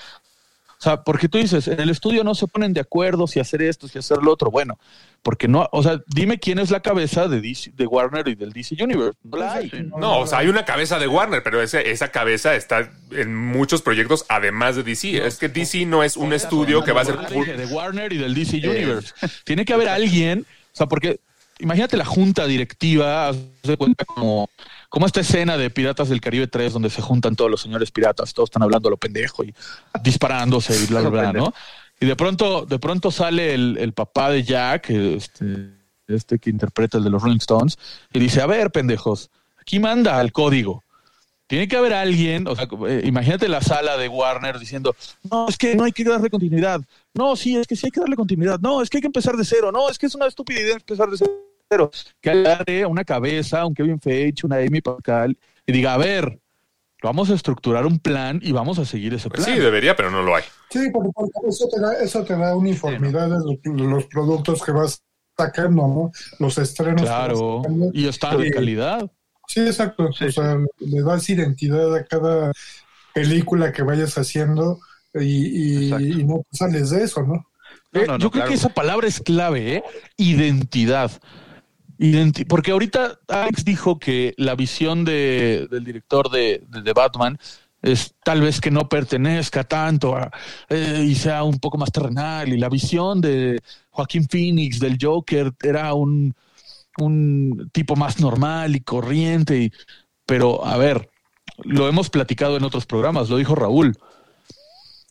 O sea, porque tú dices, en el estudio no se ponen de acuerdo si hacer esto, si hacer lo otro. Bueno, porque no, o sea, dime quién es la cabeza de DC, de Warner y del DC Universe. No la hay. No, o sea, hay una cabeza de Warner, pero ese- esa cabeza está en muchos proyectos además de DC. Es que DC no es un estudio que va a ser... De Warner y del DC Universe. Tiene que haber alguien, o sea, porque imagínate la junta directiva, de cuenta como, como esta escena de Piratas del Caribe 3, donde se juntan todos los señores piratas, todos están hablando a lo pendejo y disparándose y bla, bla, bla, <laughs> ¿no? Y de pronto, de pronto sale el, el papá de Jack, este, este que interpreta el de los Rolling Stones, y dice, a ver, pendejos, aquí manda al código. Tiene que haber alguien, o sea, eh, imagínate la sala de Warner diciendo, no, es que no hay que darle continuidad. No, sí, es que sí hay que darle continuidad. No, es que hay que empezar de cero. No, es que es una estupidez empezar de cero. Que agarre una cabeza, un Kevin Feige, una Amy Pascal, y diga, a ver, vamos a estructurar un plan y vamos a seguir ese Pues plan. sí, debería, pero no lo hay. Sí, porque, eso, te da, eso te da uniformidad de los, de los productos que vas sacando, ¿no? Los estrenos. Claro, sacando. y están de Sí. calidad. Sí, exacto. o sea, le das identidad a cada película que vayas haciendo y, y- y no te sales de eso, ¿no? Eh, No, no, no, Yo creo claro. que esa palabra es clave, ¿eh? Identidad. Identi- porque ahorita Alex dijo que la visión de, del director de, de, de Batman es tal vez que no pertenezca tanto a, eh, y sea un poco más terrenal. Y la visión de Joaquín Phoenix del Joker era un, un tipo más normal y corriente. y- pero, a ver, lo hemos platicado en otros programas, lo dijo Raúl.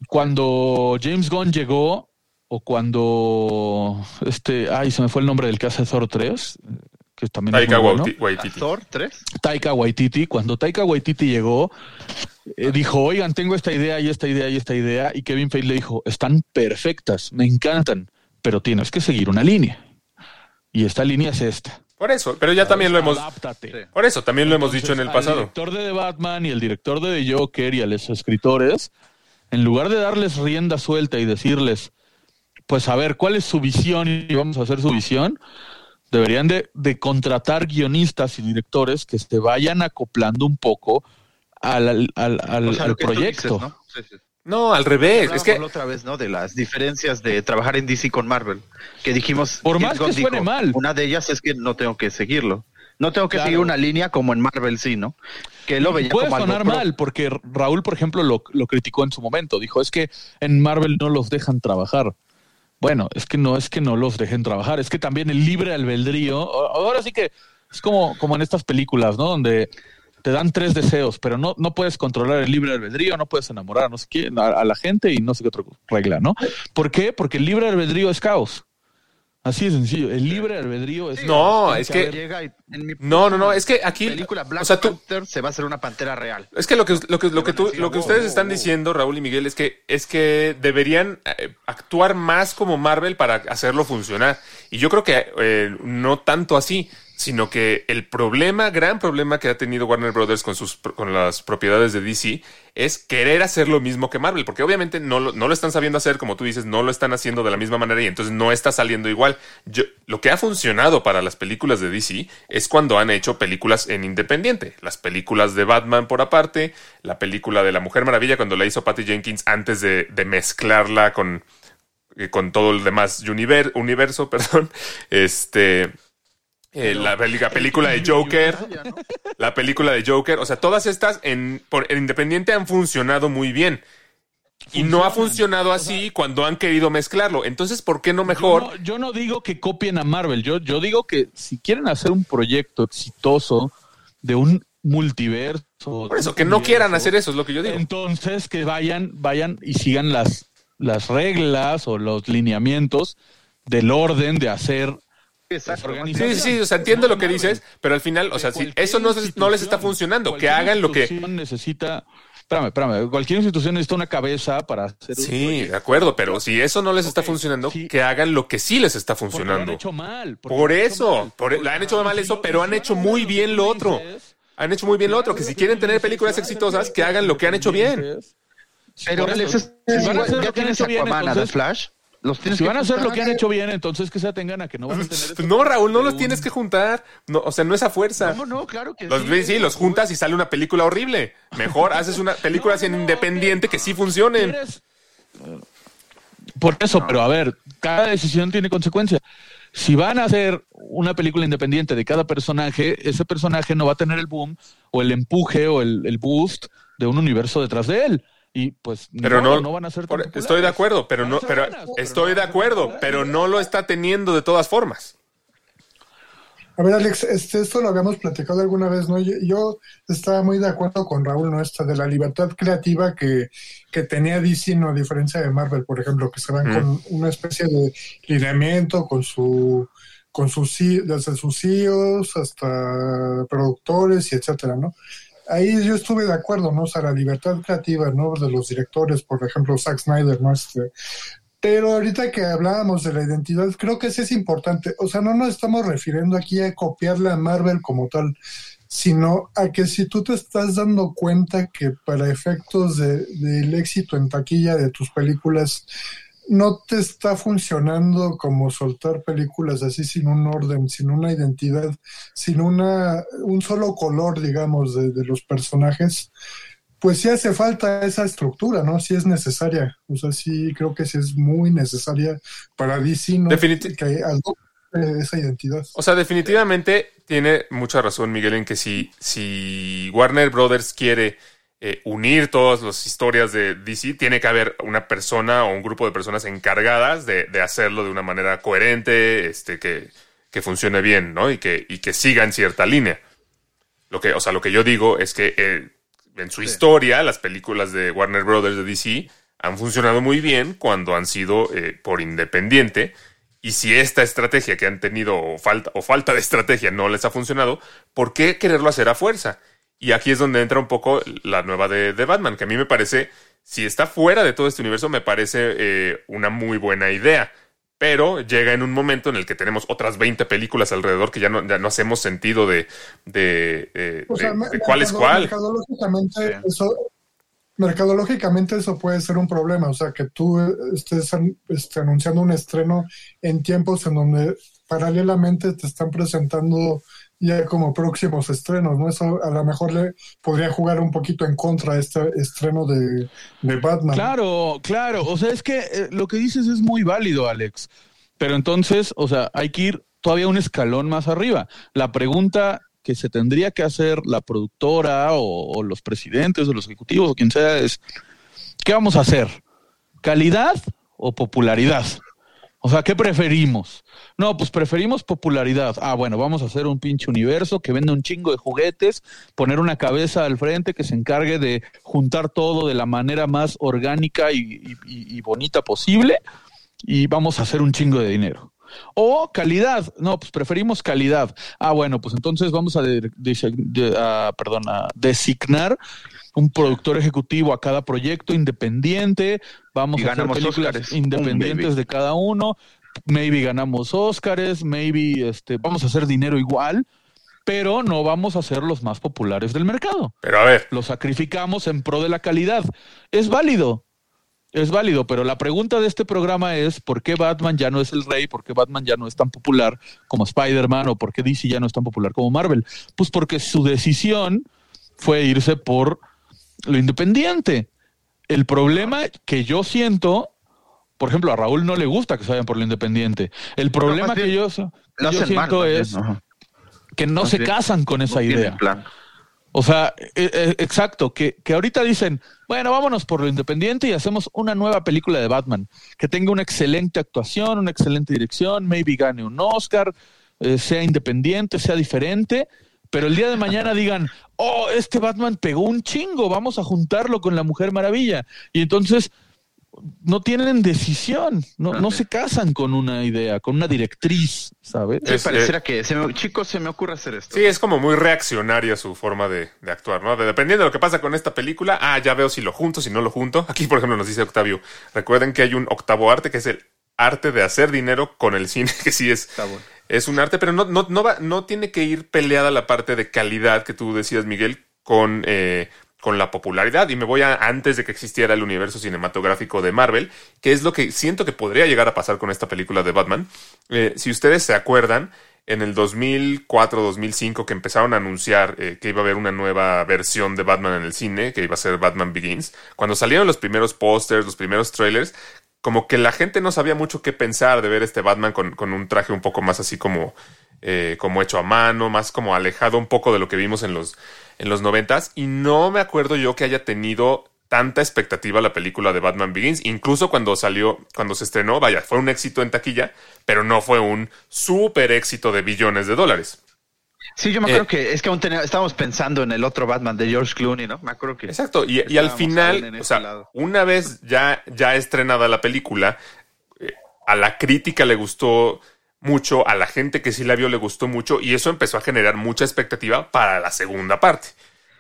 Cuando James Gunn llegó, o cuando este, ay, se me fue el nombre del que hace Thor 3, que también es Taika muy bueno. Waiti- Waititi. Thor 3. Taika Waititi, cuando Taika Waititi llegó, eh, dijo, oigan, tengo esta idea y esta idea y esta idea, y Kevin Feige le dijo, están perfectas, me encantan, pero tienes que seguir una línea. Y esta línea es esta. Por eso, pero ya también lo hemos... Adáptate. Por eso, también lo hemos Entonces, dicho en el pasado. director de The Batman y el director de The Joker y a los escritores, en lugar de darles rienda suelta y decirles, pues a ver, ¿cuál es su visión y vamos a hacer su visión? Deberían de, de contratar guionistas y directores que se vayan acoplando un poco al, al, al- O sea, proyecto. dices, ¿no? Sí, sí. No, al revés. Es que otra vez, ¿no? De las diferencias de trabajar en DC con Marvel. Que dijimos. Por James más que suene mal. Una de ellas es que no tengo que seguirlo. No tengo que Claro. seguir una línea como en Marvel, sí, ¿no? Que lo veía Puede como algo sonar pro- mal, porque Raúl, por ejemplo, lo, lo criticó en su momento. Dijo, es que en Marvel no los dejan trabajar. Bueno, es que no es que no los dejen trabajar, es que también el libre albedrío, ahora sí que es como, como en estas películas, ¿no? Donde te dan tres deseos, pero no, no puedes controlar el libre albedrío, no puedes enamorar no sé a, a la gente y no sé qué otra regla, ¿no? ¿Por qué? Porque el libre albedrío es caos. Así de sencillo. El libre albedrío es No, es que- Llega y en mi No, no, no, es que aquí- película Black o sea, tú- Panther se va a hacer una pantera real. Es que lo que, lo que, lo que, tú- lo que wow, ustedes están wow. diciendo, Raúl y Miguel, es que, es que deberían eh, actuar más como Marvel para hacerlo funcionar. Y yo creo que eh, no tanto así, sino que el problema, gran problema que ha tenido Warner Brothers con, sus, con las propiedades de DC es querer hacer lo mismo que Marvel, porque obviamente no lo, no lo están sabiendo hacer, como tú dices, no lo están haciendo de la misma manera y entonces no está saliendo igual. Yo, lo que ha funcionado para las películas de DC es cuando han hecho películas en independiente. Las películas de Batman por aparte, la película de la Mujer Maravilla cuando la hizo Patty Jenkins antes de, mezclarla con, eh, con todo el demás univer- universo, <laughs> perdón. Este. Eh, la, película de Joker, la película de Joker, o sea, todas estas en, por, en independiente han funcionado muy bien. Y no ha funcionado así cuando han querido mezclarlo. Entonces, ¿por qué no mejor? Yo no, yo no digo que copien a Marvel, yo, yo digo que si quieren hacer un proyecto exitoso de un multiverso. Por eso, que no quieran hacer eso, es lo que yo digo. Entonces que vayan, vayan y sigan las, las reglas o los lineamientos del orden de hacer. Exacto. Sí, sí, sí, o sea, entiendo lo que dices, pero al final, o sea, si eso no, les está funcionando, que hagan lo que... Cualquier institución necesita. Espérame, espérame. Cualquier institución necesita una cabeza para hacer. Sí, de acuerdo, pero si eso no les está funcionando, sí. que hagan lo que sí les está Porque lo han funcionando. hecho mal. Por lo eso, mal. por, la han hecho mal eso, lo- pero han hecho muy lo bien lo otro. Han hecho muy bien lo otro, que si quieren tener películas exitosas, que hagan lo que han hecho bien. Pero eso, es- hacer ya lo tienes Aquaman, The Flash. Los tienes Si que van a hacer lo que han hecho bien, entonces que se atengan a que no van a tener. <laughs> No, Raúl, no los un- tienes que juntar. No, o sea, no es a fuerza. ¿Cómo no? Claro que Los, sí. sí, los juntas y sale una película horrible. Mejor haces una <laughs> película así en independiente que sí funcionen. ¿Quieres, Por eso, pero a ver, cada decisión tiene consecuencias. Si van a hacer una película independiente de cada personaje, ese personaje no va a tener el boom o el empuje o el, el boost de un universo detrás de él. Y pues Pero no, van a ser tan por- populares. estoy de acuerdo, pero no, pero buenas, estoy de acuerdo, pero no lo está teniendo de todas formas. A ver, Alex, este, esto lo habíamos platicado alguna vez, ¿no? Yo, yo estaba muy de acuerdo con Raúl, ¿no? Esta de la libertad creativa que, que tenía DC, ¿no? A diferencia de Marvel, por ejemplo, que se van Mm. con una especie de lineamiento, con su con sus desde sus CEOs hasta productores y etcétera, ¿no? Ahí yo estuve de acuerdo, ¿no? O sea, la libertad creativa, ¿no? De los directores, por ejemplo, Zack Snyder, ¿no? Este, pero ahorita que hablábamos de la identidad, creo que sí es importante. O sea, no nos estamos refiriendo aquí a copiarle a Marvel como tal, sino a que si tú te estás dando cuenta que para efectos de- del éxito en taquilla de tus películas no te está funcionando como soltar películas así sin un orden, sin una identidad, sin una un solo color, digamos, de, de los personajes, pues sí hace falta esa estructura, ¿no? Sí es necesaria. O sea, sí creo que sí es muy necesaria para DC, ¿no? Definiti- que adopte esa identidad. O sea, definitivamente tiene mucha razón Miguel en que si, si Warner Brothers quiere eh, unir todas las historias de DC, tiene que haber una persona o un grupo de personas encargadas de, de hacerlo de una manera coherente, este, que, que funcione bien, ¿no? Y que, y que siga en cierta línea. Lo que, o sea, lo que yo digo es que eh, en su historia, las películas de Warner Brothers de DC han funcionado muy bien cuando han sido eh, por independiente. Y si esta estrategia que han tenido o falta, o falta de estrategia no les ha funcionado, ¿por qué quererlo hacer a fuerza? Y aquí es donde entra un poco la nueva de, de Batman, que a mí me parece, si está fuera de todo este universo, me parece eh, una muy buena idea. Pero llega en un momento en el que tenemos otras 20 películas alrededor que ya no, ya no hacemos sentido de, de, eh, O sea, de- me- de cuál es cuál. Mercadológicamente, Sí. eso, mercadológicamente eso puede ser un problema. O sea, que tú eh, estés este, anunciando un estreno en tiempos en donde paralelamente te están presentando ya como próximos estrenos, ¿no? Eso a lo mejor le podría jugar un poquito en contra este estreno de, de Batman. Claro, claro. O sea, es que eh, lo que dices es muy válido, Alex. Pero entonces, o sea, hay que ir todavía un escalón más arriba. La pregunta que se tendría que hacer la productora o, o los presidentes o los ejecutivos o quien sea es, ¿qué vamos a hacer? ¿Calidad o popularidad? O sea, ¿qué preferimos? No, pues preferimos popularidad. Ah, bueno, vamos a hacer un pinche universo que vende un chingo de juguetes, poner una cabeza al frente que se encargue de juntar todo de la manera más orgánica y, y- y- bonita posible y vamos a hacer un chingo de dinero. O calidad. No, pues preferimos calidad. Ah, bueno, pues entonces vamos a, de- de- de- a- perdón, a designar un productor ejecutivo a cada proyecto independiente. Vamos Y a hacer películas independientes de cada uno. Maybe ganamos Óscares, maybe este, vamos a hacer dinero igual, pero no vamos a ser los más populares del mercado Pero a ver, lo sacrificamos en pro de la calidad. Es válido, es válido, pero la pregunta de este programa es ¿por qué Batman ya no es el rey? ¿Por qué Batman ya no es tan popular como Spider-Man? ¿O por qué DC ya no es tan popular como Marvel? Pues porque su decisión fue irse por lo independiente. El problema que yo siento, por ejemplo, a Raúl no le gusta que se vayan por lo independiente. El problema que yo, que yo mal, siento es que no se casan con esa No idea. plan. O sea, eh, eh, exacto, que, que ahorita dicen, bueno, vámonos por lo independiente y hacemos una nueva película de Batman, que tenga una excelente actuación, una excelente dirección, maybe gane un Oscar, eh, sea independiente, sea diferente, pero el día de mañana digan, oh, este Batman pegó un chingo, vamos a juntarlo con la Mujer Maravilla. Y entonces no tienen decisión, no, no se casan con una idea, con una directriz, ¿sabes? Sí, pareciera que, se me- chicos, se me ocurre hacer esto. Sí, es como muy reaccionaria su forma de, de actuar, ¿no? De- dependiendo de lo que pasa con esta película, ah, ya veo si lo junto, si no lo junto. Aquí, por ejemplo, nos dice Octavio, recuerden que hay un octavo arte que es el arte de hacer dinero con el cine, <laughs> que sí es, Está bueno. es un arte, pero no, no, no, va, no tiene que ir peleada la parte de calidad que tú decías, Miguel, con, eh, con la popularidad. Y me voy a antes de que existiera el universo cinematográfico de Marvel, que es lo que siento que podría llegar a pasar con esta película de Batman. Eh, si ustedes se acuerdan, en el 2004, 2005, que empezaron a anunciar eh, que iba a haber una nueva versión de Batman en el cine, que iba a ser Batman Begins, cuando salieron los primeros pósters, los primeros trailers, como que la gente no sabía mucho qué pensar de ver este Batman con, con un traje un poco más así como, eh, como hecho a mano, más como alejado un poco de lo que vimos en los, en los noventas. Y no me acuerdo yo que haya tenido tanta expectativa la película de Batman Begins, incluso cuando salió, cuando se estrenó, vaya, fue un éxito en taquilla, pero no fue un súper éxito de billones de dólares. Sí, yo me acuerdo que es que aún tenía- estábamos pensando en el otro Batman de George Clooney, ¿no? Me acuerdo que. Exacto, y, y al final, o sea, lado. una vez ya, ya estrenada la película, eh, a la crítica le gustó mucho, a la gente que sí la vio le gustó mucho, y eso empezó a generar mucha expectativa para la segunda parte.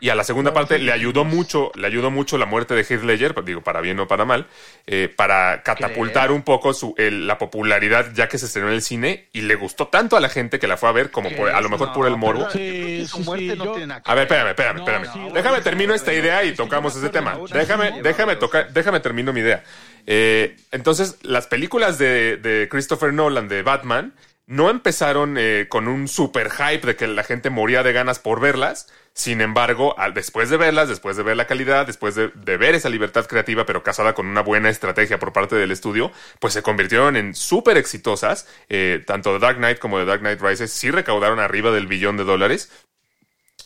Y a la segunda parte le ayudó mucho, le ayudó mucho la muerte de Heath Ledger, digo, para bien o para mal, eh, para catapultar un poco su, el- la popularidad ya que se estrenó en el cine y le gustó tanto a la gente que la fue a ver como por- a lo mejor por el morbo. Sí, sí, sí, no yo- A ver, espérame, espérame, No, espérame. sí, déjame termino esta idea y tocamos ese tema. Déjame, déjame tocar, déjame termino mi idea. Eh, entonces, las películas de, de Christopher Nolan de Batman no empezaron eh, con un super hype de que la gente moría de ganas por verlas. Sin embargo, después de verlas, después de ver la calidad, después de, de ver esa libertad creativa, pero casada con una buena estrategia por parte del estudio, pues se convirtieron en súper exitosas. Eh, tanto The Dark Knight como The Dark Knight Rises sí recaudaron arriba del billón de dólares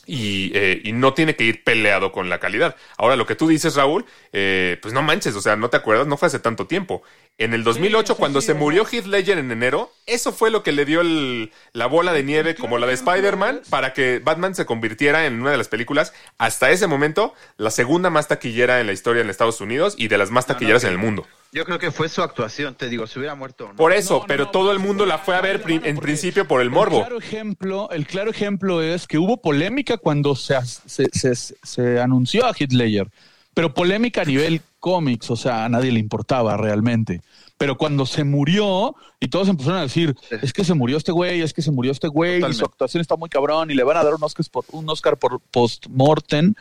y, eh, y no tiene que ir peleado con la calidad. Ahora, lo que tú dices, Raúl, eh, pues no manches, o sea, no te acuerdas, no fue hace tanto tiempo. En el 2008, sí, cuando sí, se murió Heath Ledger en enero, eso fue lo que le dio el- la bola de nieve, como la de Spider-Man, para que Batman se convirtiera en una de las películas, hasta ese momento, la segunda más taquillera en la historia en Estados Unidos y de las más taquilleras en el mundo. Yo creo que fue su actuación, te digo, si hubiera muerto o no. Por eso, No, pero no, todo el mundo la fue a ver pri- en principio por el morbo. El claro ejemplo, el claro ejemplo es que hubo polémica cuando se, se, se- se anunció a Heath Ledger, pero polémica a nivel cómics, o sea, a nadie le importaba realmente. Pero cuando se murió y todos empezaron a decir, es que se murió este güey, es que se murió este güey, y su actuación está muy cabrón y le van a dar un Oscar por, un Oscar por post-mortem,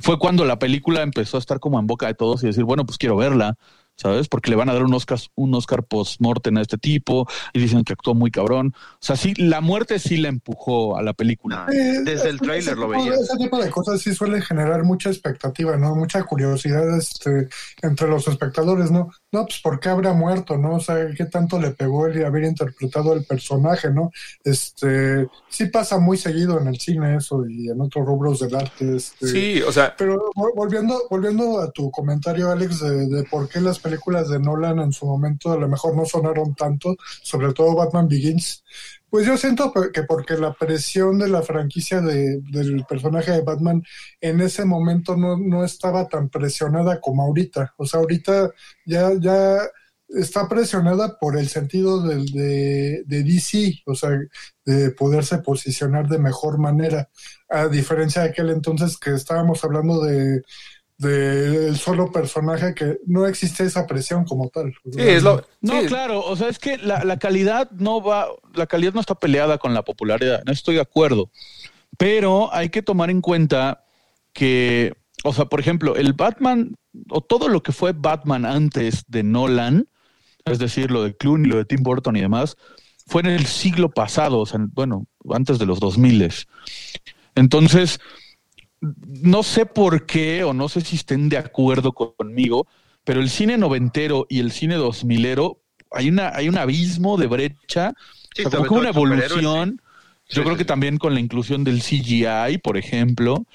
fue cuando la película empezó a estar como en boca de todos y decir, bueno, pues quiero verla. ¿Sabes? Porque le van a dar un Oscar, un Oscar post-mortem a este tipo y dicen que actuó muy cabrón. O sea, sí, la muerte sí la empujó a la película. Eh, desde el ese tráiler lo tipo- veía. Ese tipo de cosas sí suelen generar mucha expectativa, ¿no? Mucha curiosidad este, entre los espectadores, ¿no? No, pues ¿por qué habrá muerto, no? O sea, ¿qué tanto le pegó el haber interpretado al personaje, ¿no? Este, sí pasa muy seguido en el cine eso y en otros rubros del arte. Este, Sí, o sea, Pero vol- volviendo, volviendo a tu comentario, Alex, de, de por qué las películas de Nolan en su momento a lo mejor no sonaron tanto, sobre todo Batman Begins, pues yo siento que porque la presión de la franquicia de- del personaje de Batman en ese momento no, no estaba tan presionada como ahorita. O sea, ahorita ya, ya está presionada por el sentido del- de, de DC, o sea, de poderse posicionar de mejor manera a diferencia de aquel entonces que estábamos hablando de del solo personaje que no existe esa presión como tal. sí, es lo. No, sí, claro, o sea, es que la, la calidad no va, la calidad no está peleada con la popularidad, no estoy de acuerdo. Pero hay que tomar en cuenta que, o sea, por ejemplo, el Batman, o todo lo que fue Batman antes de Nolan, es decir, lo de Clooney, lo de Tim Burton y demás, fue en el siglo pasado, o sea, bueno, antes de los 2000. Entonces, no sé por qué, o no sé si estén de acuerdo conmigo, pero el cine noventero y el cine dos milero, hay una, hay un abismo de brecha, Sí, o sea, como una evolución. sí. Yo Sí, creo que también con la inclusión del CGI, por ejemplo.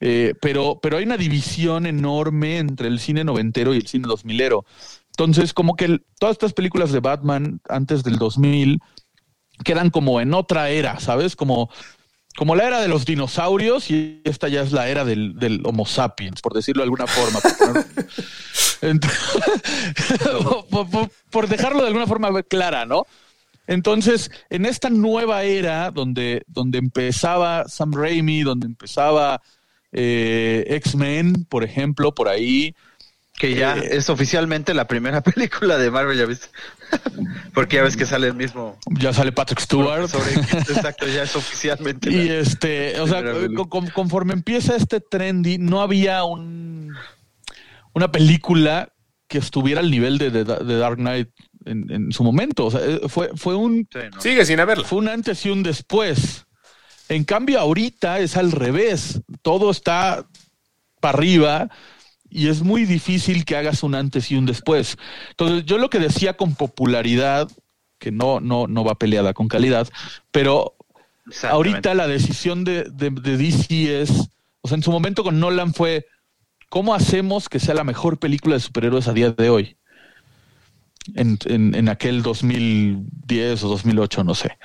Eh, pero, pero hay una división enorme entre el cine noventero y el cine dos milero. Entonces, como que el- todas estas películas de Batman antes del 2000 quedan como en otra era, ¿sabes? Como, como la era de los dinosaurios y esta ya es la era del, del Homo sapiens, por decirlo de alguna forma. Por, poner- <laughs> Ent- <laughs> por- por- por dejarlo de alguna forma clara, ¿no? Entonces, en esta nueva era donde, donde empezaba Sam Raimi, donde empezaba eh, X-Men, por ejemplo, por ahí, Que ya Eh, es oficialmente la primera <laughs> película de Marvel, ya viste. <laughs> Porque ya ves que sale el mismo. ya sale Patrick Stewart. Sobre, <laughs> exacto, ya es oficialmente. Y la- este, o sea, con- conforme empieza este trendy, no había un una película que estuviera al nivel de, de- de Dark Knight en, en su momento. O sea, eh, fue, fue un Sí, no. Sigue sin haberla. fue un antes y un después. En cambio, ahorita es al revés. Todo está para arriba y es muy difícil que hagas un antes y un después. Entonces, yo lo que decía con popularidad, que no, no, no va peleada con calidad, pero ahorita la decisión de, de, de DC es, o sea, en su momento con Nolan fue, ¿cómo hacemos que sea la mejor película de superhéroes a día de hoy? En, en, en aquel 2010 o 2008, no sé.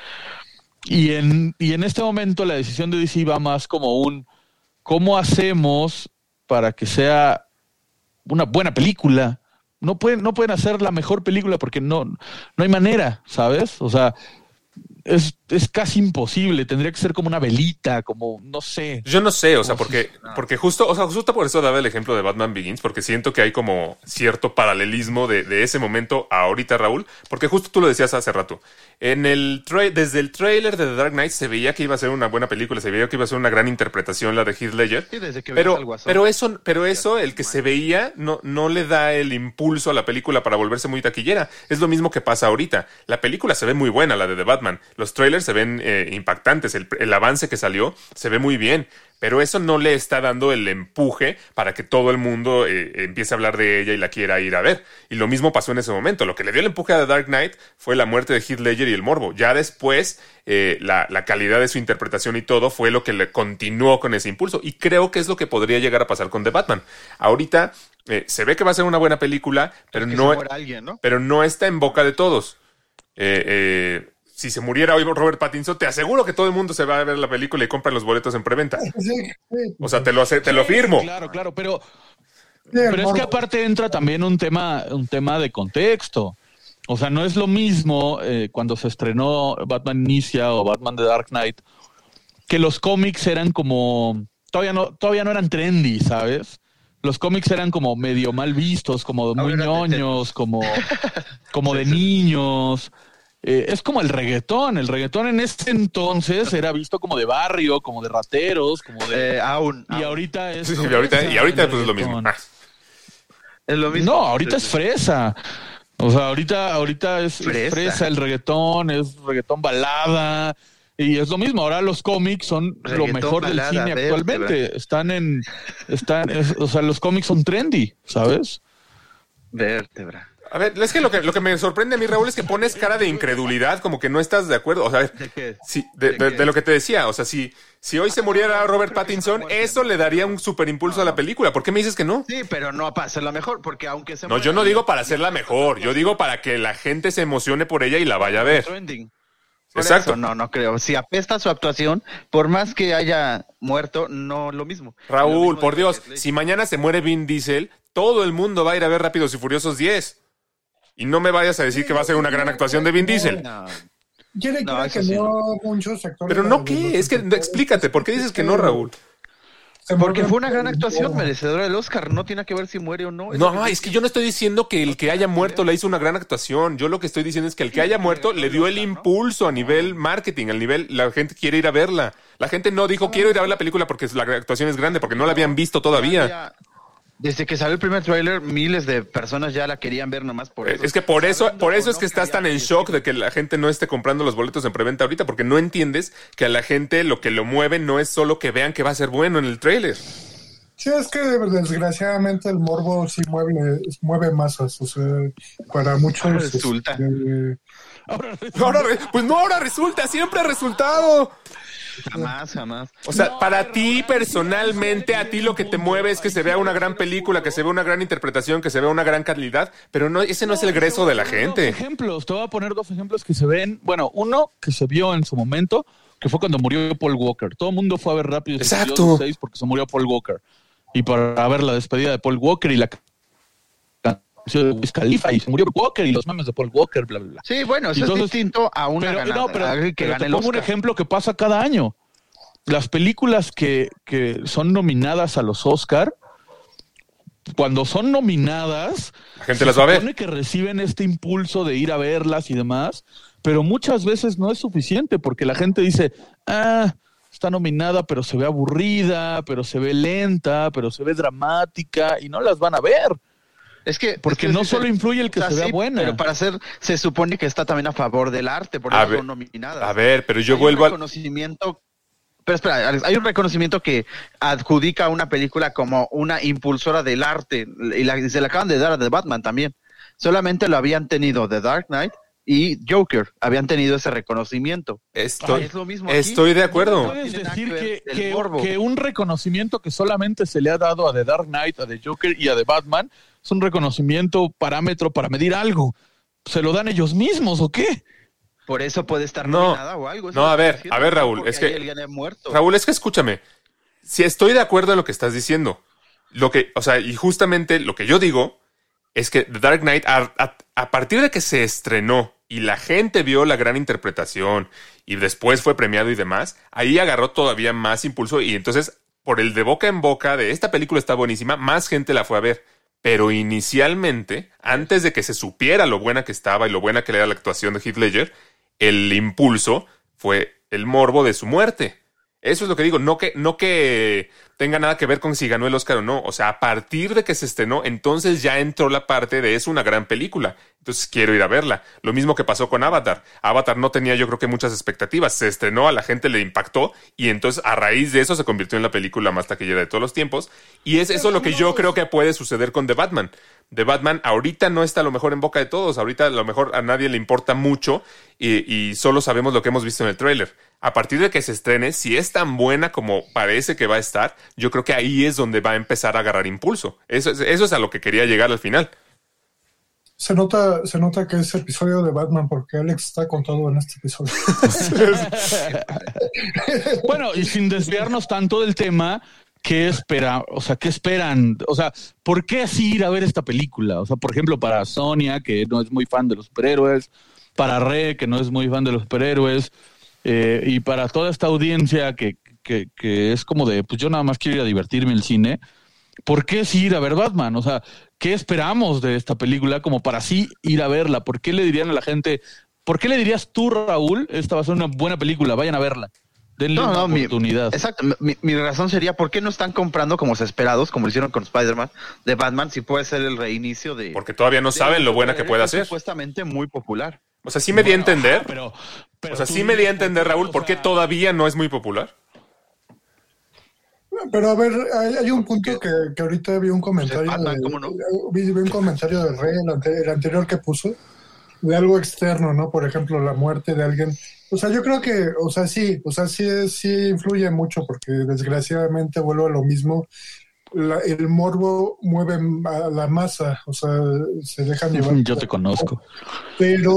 Y en, y en este momento la decisión de DC va más como un, ¿cómo hacemos para que sea una buena película? No pueden, no pueden hacer la mejor película porque no, no hay manera, ¿sabes? O sea, es, es casi imposible. Tendría que ser como una velita, como, no sé. Yo no sé, o sea, porque, porque justo, o sea, justo por eso daba el ejemplo de Batman Begins, porque siento que hay como cierto paralelismo de, de ese momento a ahorita, Raúl, porque justo tú lo decías hace rato. En el desde el tráiler de The Dark Knight se veía que iba a ser una buena película, se veía que iba a ser una gran interpretación la de Heath Ledger. Sí, desde que Pero, pero eso, pero eso, el que se veía, no, no le da el impulso a la película para volverse muy taquillera. Es lo mismo que pasa ahorita. La película se ve muy buena, la de The Batman. Los trailers se ven eh, impactantes. El, el avance que salió se ve muy bien. Pero eso no le está dando el empuje para que todo el mundo eh, empiece a hablar de ella y la quiera ir a ver. Y lo mismo pasó en ese momento. Lo que le dio el empuje a The Dark Knight fue la muerte de Heath Ledger y el morbo. Ya después, eh, la, la calidad de su interpretación y todo fue lo que le continuó con ese impulso. Y creo que es lo que podría llegar a pasar con The Batman. Ahorita eh, se ve que va a ser una buena película, pero no, alguien, ¿no? pero no está en boca de todos. Eh, eh, si se muriera hoy Robert Pattinson, te aseguro que todo el mundo se va a ver la película y compra los boletos en preventa. O sea, te lo, hace- te lo firmo. Claro, claro, pero, pero es que aparte entra también un tema, un tema de contexto. O sea, no es lo mismo eh, cuando se estrenó Batman Inicia o Batman The Dark Knight, que los cómics eran como, todavía no, todavía no eran trendy, ¿sabes? Los cómics eran como medio mal vistos, como muy Ahora ñoños, como, <laughs> como de niños. Eh, es como el reggaetón. El reggaetón en ese entonces era visto como de barrio, como de rateros, como de... Eh, aún. y aún. ahorita es... Sí, sí, y ahorita, y ahorita pues es lo mismo. Ah, Es lo mismo. No, ahorita Sí, es fresa. O sea, ahorita, ahorita es es fresa. El reggaetón, es reggaetón balada. Y es lo mismo, ahora los cómics son lo mejor balada, del cine actualmente. Están en, están, es- o sea, los cómics son trendy, ¿sabes? Vértebra. A ver, es que lo, que lo que me sorprende a mí, Raúl, es que pones cara de incredulidad, como que no estás de acuerdo. O sea, ¿De qué? sí, de, ¿De de- qué? de lo que te decía. O sea, si, si hoy se muriera Robert Pattinson, eso le daría un super impulso a la película. ¿Por qué me dices que no? Sí, pero no para hacerla mejor, porque aunque se No, yo no digo para hacerla mejor. Yo digo para que la gente se emocione por ella y la vaya a ver. Exacto. eso, no, no creo. Si apesta su actuación, por más que haya muerto, no lo mismo. Lo Raúl, mismo por Dios, si mañana se muere Vin Diesel, todo el mundo va a ir a ver Rápidos y Furiosos 10. Y no me vayas a decir que va a ser una gran actuación de Vin Diesel. No. Que sí, no muchos actores. Pero no, ¿qué? Es que explícate, ¿por qué dices que no, Raúl? Porque fue una gran actuación merecedora del Oscar. No tiene que ver si muere o no. Es No, es que yo no estoy diciendo que el que haya muerto le hizo una gran actuación. Yo lo que estoy diciendo es que el que haya muerto le dio el impulso a nivel marketing, al nivel, la gente quiere ir a verla. La gente no dijo, quiero ir a ver la película porque la actuación es grande, porque no la habían visto todavía. Desde que salió el primer tráiler, miles de personas ya la querían ver nomás por eso. Es que por eso, por eso es que estás tan en shock de que la gente no esté comprando los boletos en preventa ahorita, porque no entiendes que a la gente lo que lo mueve no es solo que vean que va a ser bueno en el tráiler. Sí, es que desgraciadamente el morbo sí mueve, mueve masas. O sea, para muchos. Ahora resulta. este, Ahora, Ahora, re- pues no, ahora resulta, siempre ha resultado. Jamás, jamás. O sea, para ti personalmente, a ti lo que te mueve es que se vea una gran película, que se vea una gran interpretación, que se vea una gran calidad, pero no, ese no es el grueso de la gente. ejemplos, te voy a poner dos ejemplos que se ven. Bueno, uno que se vio en su momento, que fue cuando murió Paul Walker. Todo el mundo fue a ver rápido Exacto. porque se murió Paul Walker. Y para ver la despedida de Paul Walker y la Wiz Khalifa y se murió Walker y los memes de Paul Walker, bla, bla, bla. Sí, bueno, eso Entonces, es distinto a una pero, ganada, no, pero, a alguien que pero gane te el pongo un ejemplo que pasa cada año. Las películas que, que son nominadas a los Oscar, cuando son nominadas, La gente las va a ver. supone que reciben este impulso de ir a verlas y demás, pero muchas veces no es suficiente porque la gente dice, ah, está nominada, pero se ve aburrida, pero se ve lenta, pero se ve dramática y no las van a ver. Es que Porque es que no solo influye el que o sea, se vea sí, buena. Pero para hacer, se supone que está también a favor del arte, por eso son nominadas. A ver, pero yo Hay vuelvo un al... reconocimiento. Pero espera, Alex, hay un reconocimiento que adjudica a una película como una impulsora del arte y, la- y se le acaban de dar a The Batman también. Solamente lo habían tenido The Dark Knight y Joker, habían tenido ese reconocimiento. Estoy, es lo mismo estoy de acuerdo. Puedes nada decir que que, un reconocimiento que solamente se le ha dado a The Dark Knight, a The Joker y a The Batman es un reconocimiento parámetro para medir algo. ¿Se lo dan ellos mismos o qué? Por eso puede estar No. nominada o algo. eso No, a ver, a ver, Raúl, es que-. Raúl, es que escúchame. Si estoy de acuerdo en lo que estás diciendo, lo que, o sea, y justamente lo que yo digo es que The Dark Knight, a, a- a partir de que se estrenó y la gente vio la gran interpretación y después fue premiado y demás, ahí agarró todavía más impulso y entonces, por el de boca en boca de esta película está buenísima, más gente la fue a ver. Pero inicialmente, antes de que se supiera lo buena que estaba y lo buena que era la actuación de Heath Ledger, el impulso fue el morbo de su muerte. Eso es lo que digo, no que, no que tenga nada que ver con si ganó el Oscar o no. O sea, a partir de que se estrenó, entonces ya entró la parte de es una gran película. Entonces quiero ir a verla. Lo mismo que pasó con Avatar. Avatar no tenía yo creo que muchas expectativas. Se estrenó, a la gente le impactó y entonces a raíz de eso se convirtió en la película más taquillera de todos los tiempos. Y es eso lo que yo creo que puede suceder con The Batman. The Batman ahorita no está a lo mejor en boca de todos. Ahorita a lo mejor a nadie le importa mucho y, y solo sabemos lo que hemos visto en el tráiler. A partir de que se estrene, si es tan buena como parece que va a estar, yo creo que ahí es donde va a empezar a agarrar impulso. Eso, es- eso es a lo que quería llegar al final. Se nota, se nota que es episodio de Batman porque Alex está contado en este episodio. <laughs> Bueno, y sin desviarnos tanto del tema, ¿qué espera? O sea, ¿qué esperan? O sea, ¿por qué así ir a ver esta película? O sea, por ejemplo, para Sonia, que no es muy fan de los superhéroes, para Re, que no es muy fan de los superhéroes, eh, y para toda esta audiencia que, que, que es como de, pues yo nada más quiero ir a divertirme en el cine, ¿por qué sí ir a ver Batman? O sea, ¿qué esperamos de esta película como para sí ir a verla? ¿Por qué le dirían a la gente, por qué le dirías tú, Raúl, esta va a ser una buena película, vayan a verla? Denle No, una no, mi- oportunidad. Exacto. Mi, mi razón sería, ¿por qué no están comprando como esperados, como lo hicieron con Spider-Man, de Batman, si puede ser el reinicio de... Porque todavía no de saben lo buena que puede es hacer. Supuestamente muy popular. O sea, sí me di a entender. Pero, pero O sea, sí me di a entender, Raúl, o por qué sea, todavía no es muy popular. Pero a ver, hay, hay un punto que, que ahorita vi un comentario de, ¿cómo no? vi, vi un comentario de Rey, el, ante- el anterior que puso, de algo externo, ¿no? Por ejemplo, la muerte de alguien. O sea, yo creo que, o sea, sí, o sea, sí, es- sí influye mucho porque desgraciadamente vuelvo a lo mismo. La- el morbo mueve a la masa, o sea, se dejan llevar. <laughs> Yo te conozco. pero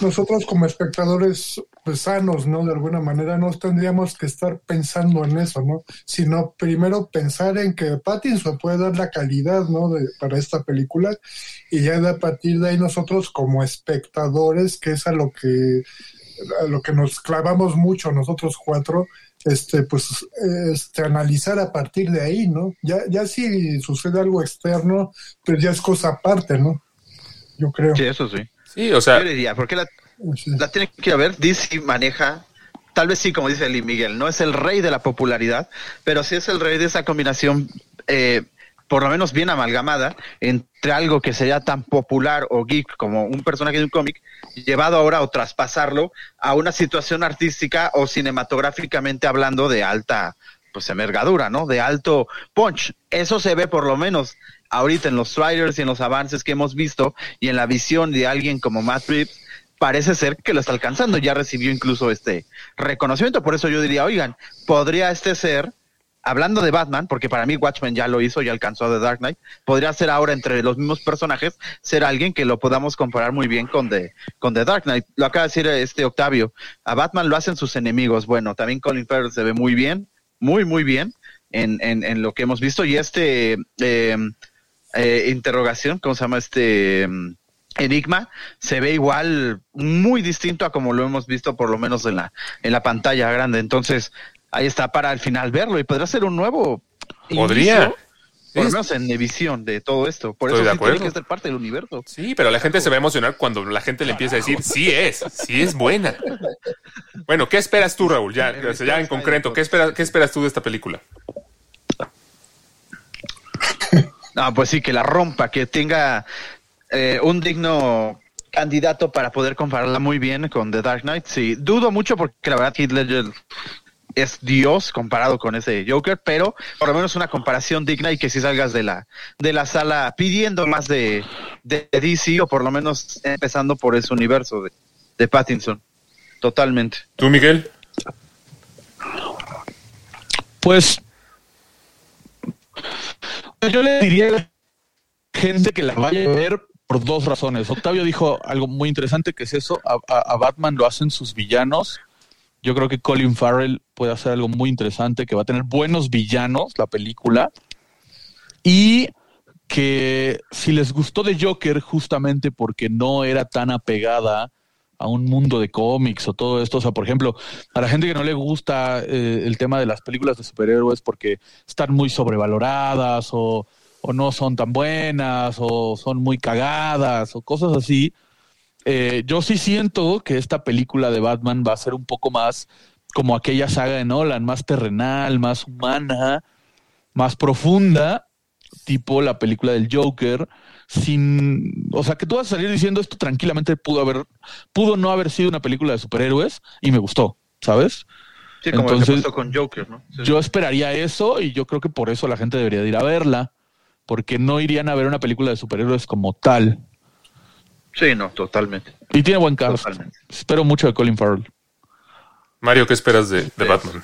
nosotros como espectadores pues, sanos, ¿no? De alguna manera no tendríamos que estar pensando en eso, ¿no? Sino primero pensar en que Pattinson puede dar la calidad, ¿no? De, para esta película y ya de a partir de ahí nosotros como espectadores, que es a lo que a lo que nos clavamos mucho nosotros cuatro, este, pues, este, analizar a partir de ahí, ¿no? Ya, ya si sucede algo externo, pues ya es cosa aparte, ¿no? Yo creo. Sí, eso sí. Sí, o sea, Yo diría, ¿por qué la. La tiene que ver? DC maneja, tal vez sí, como dice Lee Miguel, no es el rey de la popularidad, pero sí es el rey de esa combinación, eh, por lo menos bien amalgamada, entre algo que sería tan popular o geek como un personaje de un cómic, llevado ahora o traspasarlo a una situación artística o cinematográficamente hablando de alta pues envergadura, ¿no? De alto punch. Eso se ve por lo menos ahorita en los trailers y en los avances que hemos visto y en la visión de alguien como Matt Reeves, parece ser que lo está alcanzando. Ya recibió incluso este reconocimiento. Por eso yo diría, oigan, podría este ser, hablando de Batman, porque para mí Watchmen ya lo hizo, ya alcanzó a The Dark Knight, podría ser ahora entre los mismos personajes, ser alguien que lo podamos comparar muy bien con The, con The Dark Knight. Lo acaba de decir este Octavio, a Batman lo hacen sus enemigos. Bueno, también Colin Farrell se ve muy bien, muy, muy bien en, en, en lo que hemos visto. Y este eh, eh, interrogación, ¿cómo se llama este? Enigma se ve igual muy distinto a como lo hemos visto por lo menos en la en la pantalla grande entonces ahí está para al final verlo y podrá ser un nuevo Podría. inicio, por lo menos en visión de todo esto por Estoy eso de sí tiene acuerdo. que ser parte del universo Sí, pero la gente se va a emocionar cuando la gente le empieza a decir, sí es, sí es buena. Bueno, ¿qué esperas tú, Raúl? Ya, o sea, ya en concreto, ¿qué esperas, ¿qué esperas tú de esta película? No, pues sí, que la rompa, que tenga eh, un digno candidato para poder compararla muy bien con The Dark Knight. Sí, dudo mucho porque la verdad Heath Ledger es Dios comparado con ese Joker, pero por lo menos una comparación digna y que si salgas de la de la sala pidiendo más de, de DC o por lo menos empezando por ese universo de, de Pattinson. Totalmente. ¿Tú, Miguel? Pues yo le diría a la gente que la vaya a ver por dos razones. Octavio dijo algo muy interesante que es eso, a, Batman lo hacen sus villanos. Yo creo que Colin Farrell puede hacer algo muy interesante, que va a tener buenos villanos la película. Y que si les gustó de Joker justamente porque no era tan apegada a un mundo de cómics o todo esto, o sea, por ejemplo, a la gente que no le gusta eh, el tema de las películas de superhéroes porque están muy sobrevaloradas o, o no son tan buenas o son muy cagadas o cosas así, eh, yo sí siento que esta película de Batman va a ser un poco más como aquella saga de Nolan, más terrenal, más humana, más profunda, tipo la película del Joker, sin, o sea, que tú vas a salir diciendo esto tranquilamente pudo haber, pudo no haber sido una película de superhéroes y me gustó, ¿sabes? Sí, como Entonces, que pasó con Joker, ¿no? Sí. Yo esperaría eso y yo creo que por eso la gente debería de ir a verla, porque no irían a ver una película de superhéroes como tal. Sí, no, totalmente. Y tiene buen cast. Totalmente. Espero mucho de Colin Farrell. Mario, ¿qué esperas de, de Batman?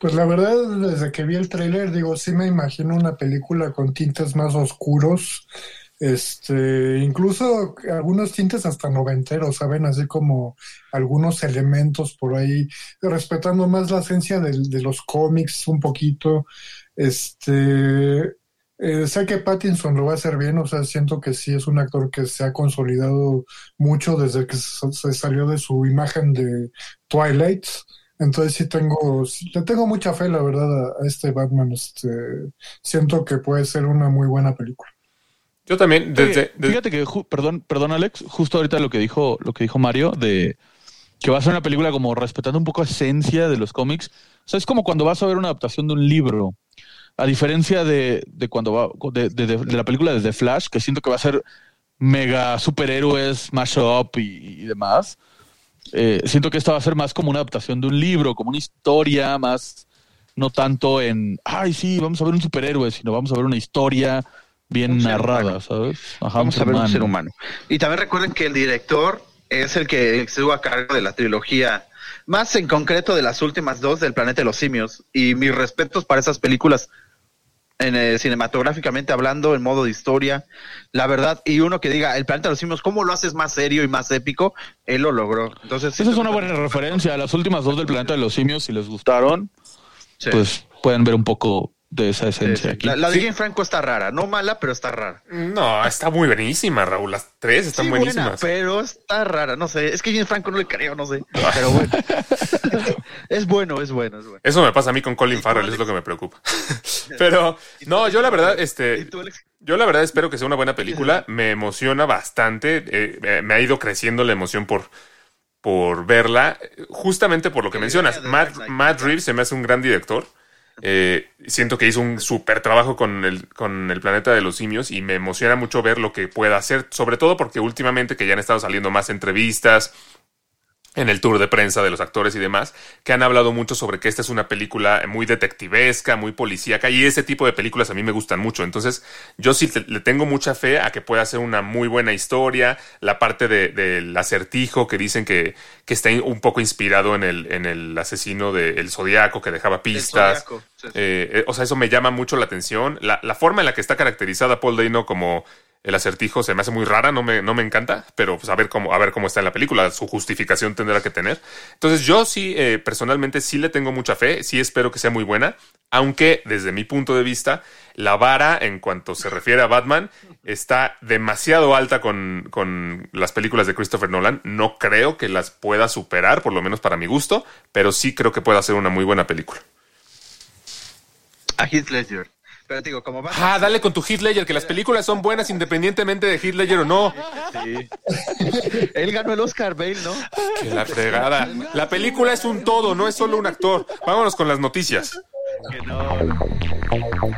Pues la verdad, desde que vi el tráiler, digo, sí me imagino una película con tintes más oscuros, este, incluso algunos tintes hasta noventeros, ¿saben? Así como algunos elementos por ahí, respetando más la esencia de, los cómics un poquito. Este, eh, sé que Pattinson lo va a hacer bien, o sea, siento que sí es un actor que se ha consolidado mucho desde que se salió de su imagen de Twilight. Entonces sí tengo, le tengo mucha fe, la verdad, a, este Batman. Este, siento que puede ser una muy buena película. Yo también, desde, Oye, desde- Fíjate que, perdón, perdón Alex, justo ahorita lo que dijo, lo que dijo Mario de que va a ser una película como respetando un poco esencia de los cómics. O sea, es como cuando vas a ver una adaptación de un libro. A diferencia de, de cuando va, de, de- la película de The Flash, que siento que va a ser mega superhéroes, mashup y, y demás. Eh, siento que esta va a ser más como una adaptación de un libro, como una historia, más no tanto en, ay, sí, vamos a ver un superhéroe, sino vamos a ver una historia bien Un narrada. ¿sabes? Ajá, Vamos a ver un ser humano. Y también recuerden que el director es el que estuvo a cargo de la trilogía, más en concreto de las últimas dos del Planeta de los Simios. Y mis respetos para esas películas, en, eh, cinematográficamente hablando, en modo de historia, la verdad. Y uno que diga, el Planeta de los Simios, ¿cómo lo haces más serio y más épico? Él lo logró. Entonces, Esa es una buena referencia. Las últimas dos del planeta de los simios, si les gustaron, Sí. pues pueden ver un poco de esa esencia sí. aquí. La, la de Sí. Jane Franco está rara, no mala, pero está rara. No, está muy buenísima, Raúl. Las tres están Sí, buena, buenísimas. pero está rara, no sé. Es que Jane Franco no le creo, no sé. <laughs> Pero bueno. es bueno, es bueno, es bueno. Eso me pasa a mí con Colin Farrell, es lo que me preocupa. <laughs> Pero, no, yo la verdad, ¿Y este, yo la verdad espero que sea una buena película. <laughs> Me emociona bastante. eh, me ha ido creciendo la emoción por, por verla. Justamente por lo que mencionas. Matt. Matt Reeves se me hace un gran director. Eh, siento que hizo un súper trabajo con el, con el planeta de los simios y me emociona mucho ver lo que pueda hacer, sobre todo porque últimamente que ya han estado saliendo más entrevistas, en el tour de prensa de los actores y demás, que han hablado mucho sobre que esta es una película muy detectivesca, muy policíaca, y ese tipo de películas a mí me gustan mucho. Entonces, yo sí te- le tengo mucha fe a que pueda ser una muy buena historia. La parte de- del acertijo que dicen que, que está un poco inspirado en el, en el asesino del Zodíaco que dejaba pistas. Zodiaco, sí, sí. Eh, eh, o sea, eso me llama mucho la atención. La, la forma en la que está caracterizada Paul Dano como el acertijo se me hace muy rara, no me, no me encanta, pero pues a ver cómo, a ver cómo está en la película, su justificación tendrá que tener. Entonces, yo sí, eh, personalmente sí le tengo mucha fe, sí espero que sea muy buena, aunque desde mi punto de vista, la vara en cuanto se refiere a Batman está demasiado alta con, con las películas de Christopher Nolan. No creo que las pueda superar, por lo menos para mi gusto, pero sí creo que pueda ser una muy buena película. A Heath Ledger. Pero te digo, como va Ah, dale con tu Heath Ledger, que las películas son buenas independientemente de Heath Ledger o no. Sí. Él ganó el Oscar Bale, ¿no? Que la fregada. La película es un todo, no es solo un actor. Vámonos con las noticias. Que no.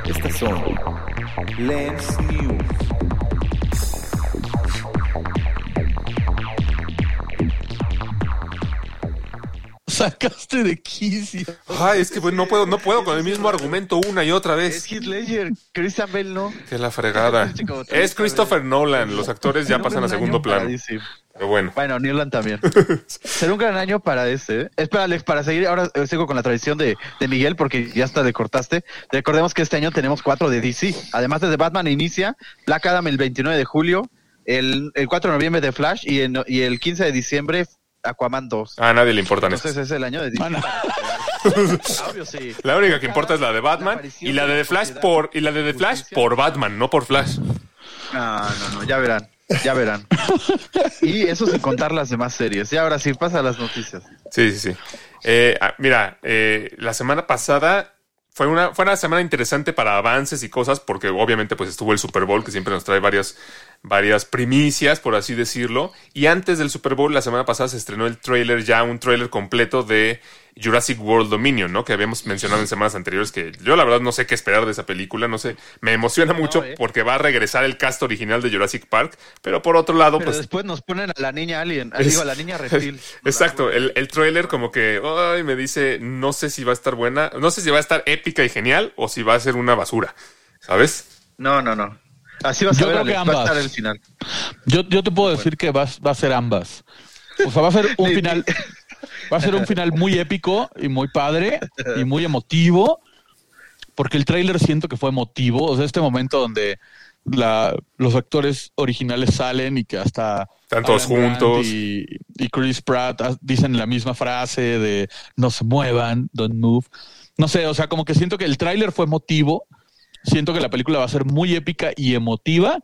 Estas son Lens News. Sacaste de quicio. Ay, es que pues, no puedo, no puedo con el mismo argumento una y otra Es vez. Heath Ledger, Christian Bale, ¿no? Que la fregada. Es Christopher Nolan. Los actores ya pasan a segundo para plano. Pero bueno. Bueno, Newland también. <laughs> Será un gran año para este. ¿eh? Espera, Alex, para seguir, ahora eh, sigo con la tradición de, de Miguel, porque ya hasta le cortaste. Recordemos que este año tenemos cuatro de DC. Además de The Batman inicia, Black Adam el 29 de julio, el, el 4 de noviembre de Flash y, en- y el 15 de diciembre Aquaman 2. A nadie le importan Entonces es el año de DC. Ah, no. <laughs> Obvio, sí. La única que importa es la de Batman y la de The Flash por y la de The Flash por Batman, no por Flash. No, no, no, ya verán, ya verán. Y eso sin contar las demás series. Y ahora sí, pasa a las noticias. Sí, sí, sí. Eh, ah, mira, eh, la semana pasada fue una, fue una semana interesante para avances y cosas, porque obviamente pues estuvo el Super Bowl, que siempre nos trae varias, varias primicias, por así decirlo. Y antes del Super Bowl, la semana pasada se estrenó el trailer, ya un trailer completo de Jurassic World Dominion, ¿no? Que habíamos mencionado en semanas anteriores, que yo la verdad no sé qué esperar de esa película, no sé. Me emociona mucho eh. porque va a regresar el cast original de Jurassic Park, pero por otro lado, Pero pues después nos ponen a la niña alien, Es- digo, a la niña reptil. <laughs> Exacto, el, el trailer como que ay, me dice, no sé si va a estar buena, no sé si va a estar épica y genial o si va a ser una basura, ¿sabes? No, no, no. Así va a Yo ser creo que va a ambas. estar el final. Yo, yo te puedo decir que va, va a ser ambas. O sea, va a ser un final. Va a ser un final muy épico y muy padre y muy emotivo. Porque el tráiler siento que fue emotivo. O sea, este momento donde la, los actores originales salen y que hasta Están todos juntos. Y, y Chris Pratt ah, dicen la misma frase de no se muevan, don't move. No sé, o sea, como que siento que el tráiler fue emotivo. Siento que la película va a ser muy épica y emotiva,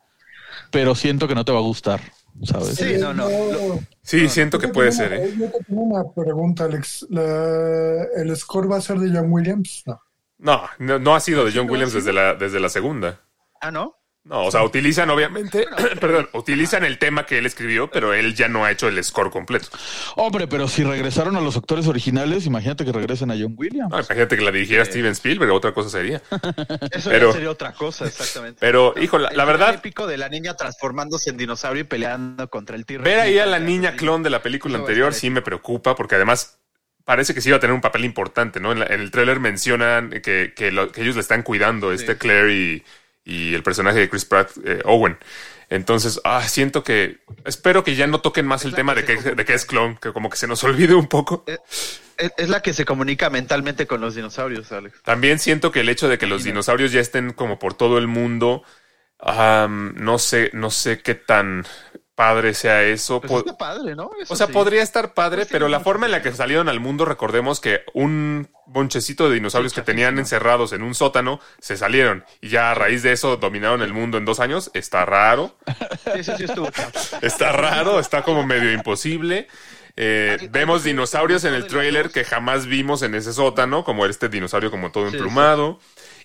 pero siento que no te va a gustar, ¿sabes? Sí, no, no. Lo- Sí, siento que puede ser, una- ¿eh? Yo te tengo una pregunta, Alex. La- ¿El score va a ser de John Williams? No. No, no, no ha sido de John Williams desde la, desde la segunda. Ah, ¿no? No, o sea, utilizan obviamente, <coughs> perdón, utilizan el tema que él escribió, pero él ya no ha hecho el score completo. Hombre, pero si regresaron a los actores originales, imagínate que regresen a John Williams. No, imagínate que la dirigiera Steven Spielberg, otra cosa sería. <laughs> Eso Pero- ya sería otra cosa, exactamente. Pero, hijo, la, El verdad, épico de la niña transformándose en dinosaurio y peleando contra el T-Rex. Ver ahí a la niña clon de la película anterior sí me preocupa porque además parece que sí iba a tener un papel importante, ¿no? En, la- en el tráiler mencionan que, que, lo- que ellos le están cuidando, este Claire y, y el personaje de Chris Pratt, eh, Owen. Entonces, ah, siento que espero que ya no toquen más el tema que de que, comunica. de que es clon, que como que se nos <laughs> olvide un poco. Es, es la que se comunica mentalmente con los dinosaurios, Alex. También siento que el hecho de que los dinosaurios ya estén como por todo el mundo, am, no sé, no sé qué tan padre sea eso. Pues está padre, ¿no? Eso O sea, sí. podría estar padre, Pues pero la forma en la que salieron al mundo, recordemos que un bonchecito de dinosaurios que tenían encerrados en un sótano se salieron y ya a raíz de eso dominaron el mundo en dos años. Está raro, <laughs> Sí, sí, sí estuvo chafa. está raro, está como medio imposible. Eh, vemos dinosaurios en el trailer que jamás vimos en ese sótano, como este dinosaurio como todo emplumado.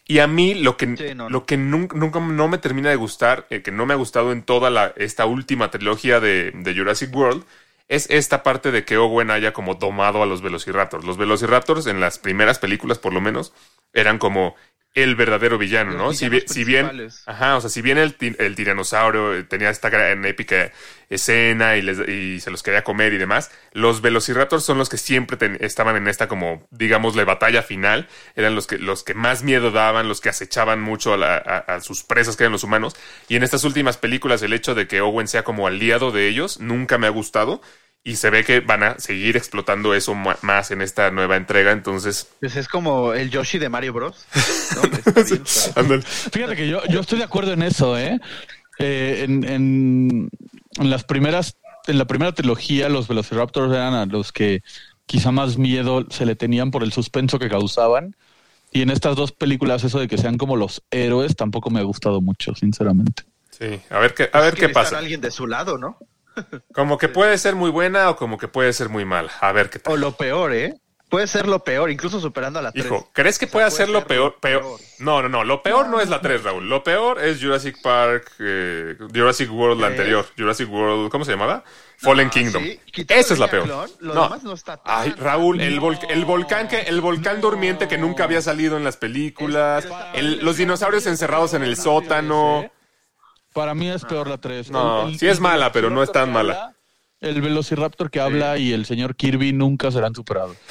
Y a mí lo que, Sí, no, no. lo que nunca, nunca no me termina de gustar, eh, que no me ha gustado en toda la, esta última trilogía de, de Jurassic World, es esta parte de que Owen haya como domado a los Velociraptors. Los Velociraptors en las primeras películas, por lo menos, eran como el verdadero villano, Los ¿no? Si, bien- si bien, ajá, o sea, si bien el, el tiranosaurio eh, tenía esta gran épica escena y, les- y se los quería comer y demás, los Velociraptors son los que siempre ten- estaban en esta como, digamos, la batalla final, eran los que, los que más miedo daban, los que acechaban mucho a, la- a- a sus presas que eran los humanos, y en estas últimas películas el hecho de que Owen sea como aliado de ellos nunca me ha gustado. Y se ve que van a seguir explotando eso más en esta nueva entrega, entonces... Pues es como el Yoshi de Mario Bros. <laughs> <laughs> Fíjate que yo, yo estoy de acuerdo en eso, ¿eh? Eh, en, en- en las primeras, en la primera trilogía, los Velociraptors eran a los que quizá más miedo se le tenían por el suspenso que causaban. Y en estas dos películas, eso de que sean como los héroes, tampoco me ha gustado mucho, sinceramente. Sí, a ver qué, a ver qué pasa. alguien de su lado, ¿no? Como que puede ser muy buena o como que puede ser muy mala. A ver qué O tal. lo peor, ¿eh? puede ser lo peor, incluso superando a la 3. Hijo, ¿crees que O sea, puede puede ser lo peor, peor? peor. No, no, no. Lo peor no es la 3, Raúl. Lo peor es Jurassic Park, eh, Jurassic World la anterior. Jurassic World, ¿cómo se llamaba? Fallen Kingdom. sí, Esa es la peor. clon, lo no. demás no está tan Ay, Raúl, el, vol- No. el volcán que el volcán durmiente que nunca había salido en las películas, el- los dinosaurios encerrados en el sótano. Para mí es peor la 3. No, sí es mala, pero no es tan mala. El Velociraptor que habla y el señor Kirby nunca serán superados. <laughs>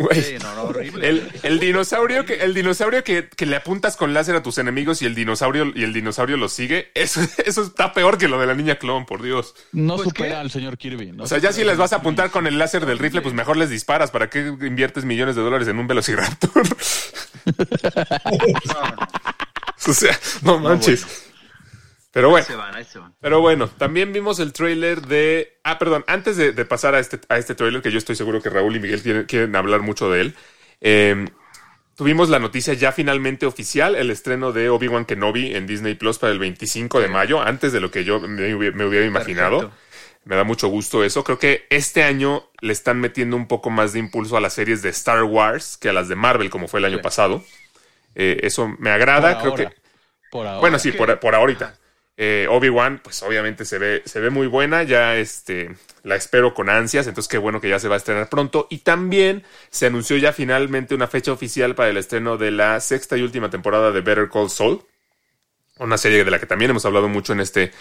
Güey. Sí, no, no, horrible. El, el dinosaurio que el dinosaurio que, que le apuntas con láser a tus enemigos y el dinosaurio y el dinosaurio lo sigue, eso, <laughs> eso está peor que lo de la niña clon, por Dios. No Pues, supera ¿qué? al señor Kirby. ¿no? O sea, ya si les vas a apuntar con el láser del rifle, pues mejor les disparas. ¿Para qué inviertes millones de dólares en un velociraptor? <laughs> o sea, no manches. Pero Ahí bueno. se van, ahí se van. Pero bueno, también vimos el tráiler de... Ah, perdón, antes de, de pasar a este, a este tráiler, que yo estoy seguro que Raúl y Miguel quieren, quieren hablar mucho de él, eh, tuvimos la noticia ya finalmente oficial, el estreno de Obi-Wan Kenobi en Disney Plus para el 25 de mayo, antes de lo que yo me, hubiera- me hubiera imaginado. Perfecto. Me da mucho gusto eso. Creo que este año le están metiendo un poco más de impulso a las series de Star Wars que a las de Marvel, como fue el año Sí. pasado. Eh, eso me agrada. Por Creo ahora. que Por ahora. bueno, sí, por, por ahorita. Eh, Obi-Wan, pues obviamente se ve, se ve muy buena, ya este, la espero con ansias, entonces qué bueno que ya se va a estrenar pronto. Y también se anunció ya finalmente una fecha oficial para el estreno de la sexta y última temporada de Better Call Saul, una serie de la que también hemos hablado mucho en este,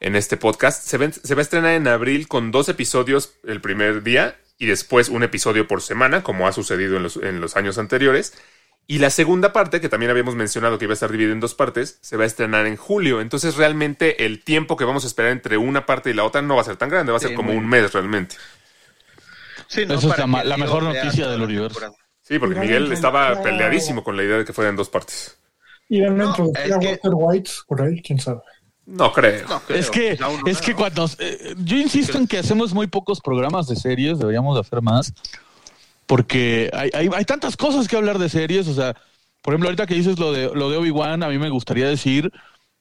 en este podcast. Se, se va a estrenar en abril con dos episodios el primer día y después un episodio por semana, como ha sucedido en los, en los años anteriores. Y la segunda parte, que también habíamos mencionado que iba a estar dividida en dos partes, se va a estrenar en julio. Entonces realmente el tiempo que vamos a esperar entre una parte y la otra no va a ser tan grande, va a ser Sí, como muy un mes realmente. Sí, Esa es Para la mejor noticia del universo. temporada. Sí, porque Miguel estaba peleadísimo con la idea de que fueran dos partes. Irán a No, introducir es a que- Walter White por ahí, quién sabe. No creo. No, creo. Es que, uno es no, que ¿no? cuando... eh, yo insisto en que hacemos muy pocos programas de series, deberíamos de hacer más, porque hay, hay, hay tantas cosas que hablar de series, o sea, por ejemplo, ahorita que dices lo de, lo de Obi-Wan, a mí me gustaría decir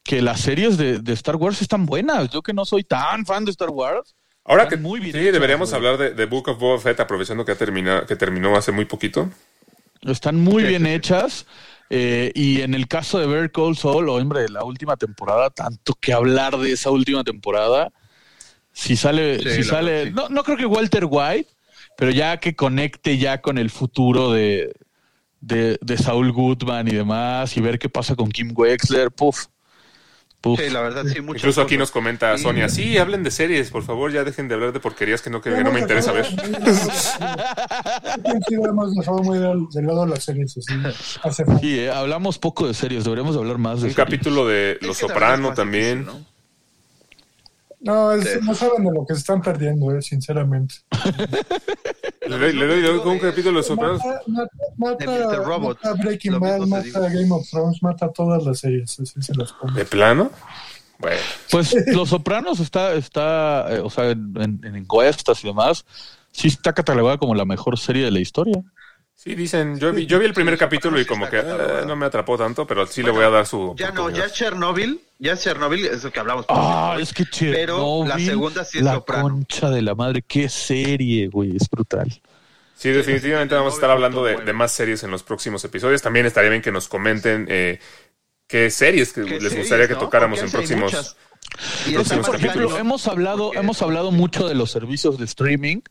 que las series de, de Star Wars están buenas. Yo que no soy tan fan de Star Wars. Ahora que muy bien sí, hechas, deberíamos güey. hablar de, de Book of Boba Fett, aprovechando que, ha terminado, que terminó hace muy poquito. Están muy Sí, bien hechas. eh, y en el caso de Bear Call Saul, hombre, la última temporada, tanto que hablar de esa última temporada. Si sale, Sí, si sale, verdad, sí. no, no creo que Walter White, pero ya que conecte ya con el futuro de, de, de Saul Goodman y demás, y ver qué pasa con Kim Wexler, puff. Puff. Sí, la verdad, sí, muchas Incluso aquí nos comenta. Sonia, sí, hablen de series, por favor, ya dejen de hablar de porquerías que no, que, que no me interesa ver. Sí, eh, hablamos poco de series, deberíamos hablar más de Un series. capítulo de Los Soprano también. difícil, ¿no? No, es- Sí. no saben de lo que se están perdiendo, eh, sinceramente. <laughs> Le doy, le doy- le doy un capítulo de Los Sopranos. Mata, mata, mata, De Mr. Robot. mata Breaking Bad, mata. Game of Thrones, mata todas las series. Así se las pongo. ¿De plano? Bueno, Pues Los Sopranos está, está eh, o sea, en encuestas y demás, sí está catalogada como la mejor serie de la historia. Sí, dicen, yo vi, yo vi el primer Sí, capítulo y como que eh, no me atrapó tanto, pero sí le voy a dar su... Ya no, ya Chernobyl, ya Chernobyl es lo que hablamos. por Ah, es que Pero Chernobyl, la segunda sí es la Soprano. concha de la madre, qué serie, güey, es brutal. Sí, definitivamente vamos a estar hablando de, de más series en los próximos episodios. También estaría bien que nos comenten eh, qué series que ¿Qué les series, gustaría que no? tocáramos en próximos... más Por ejemplo, hemos hablado, hemos hablado mucho de los servicios de streaming,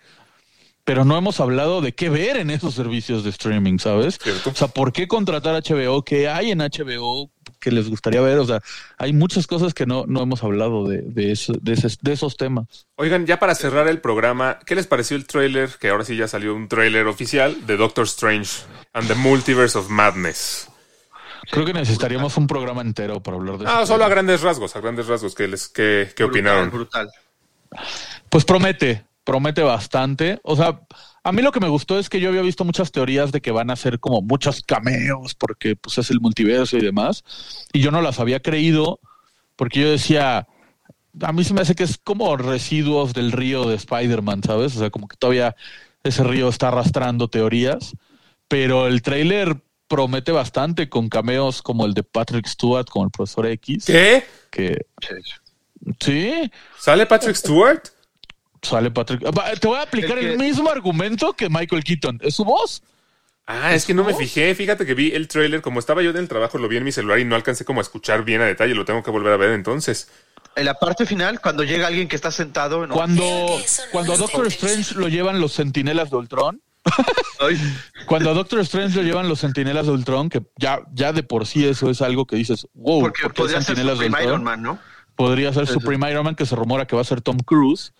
pero no hemos hablado de qué ver en esos servicios de streaming, ¿sabes? Cierto. O sea, ¿por qué contratar HBO? ¿Qué hay en HBO que les gustaría ver? O sea, hay muchas cosas que no, no hemos hablado de, de, eso- de, ese- de esos temas. Oigan, ya para cerrar el programa, ¿qué les pareció el tráiler? Que ahora sí ya salió un tráiler oficial de Doctor Strange and the Multiverse of Madness. Creo que necesitaríamos un programa entero para hablar de Ah, eso. solo a grandes rasgos, a grandes rasgos. ¿Qué, les, qué, qué brutal, opinaron? Brutal. Pues promete, promete bastante. O sea, a mí lo que me gustó es que yo había visto muchas teorías de que van a ser como muchos cameos porque pues es el multiverso y demás. Y yo no las había creído porque yo decía, a mí se me hace que es como residuos del río de Spider-Man, ¿sabes? O sea, como que todavía ese río está arrastrando teorías. Pero el tráiler promete bastante con cameos como el de Patrick Stewart, como el profesor X, ¿Qué? que Sí. sí, ¿Sale Patrick Stewart? Sale Patrick. Te voy a aplicar El mismo argumento que Michael Keaton. Es su voz. Ah, es que no me fijé. Fíjate que vi el trailer. Como estaba yo en el trabajo, lo vi en mi celular y no alcancé como a escuchar bien a detalle. Lo tengo que volver a ver entonces. En la parte final, cuando llega alguien que está sentado en Cuando, no <laughs> cuando a Doctor. Strange lo llevan los sentinelas de Ultron, cuando a Doctor Strange lo llevan los sentinelas de Ultron, que ya, ya de por sí eso es algo que dices, wow, porque ¿por qué podría ser Supreme? Iron Man, ¿no? podría ser. Supreme Iron Man, que se rumora que va a ser Tom Cruise.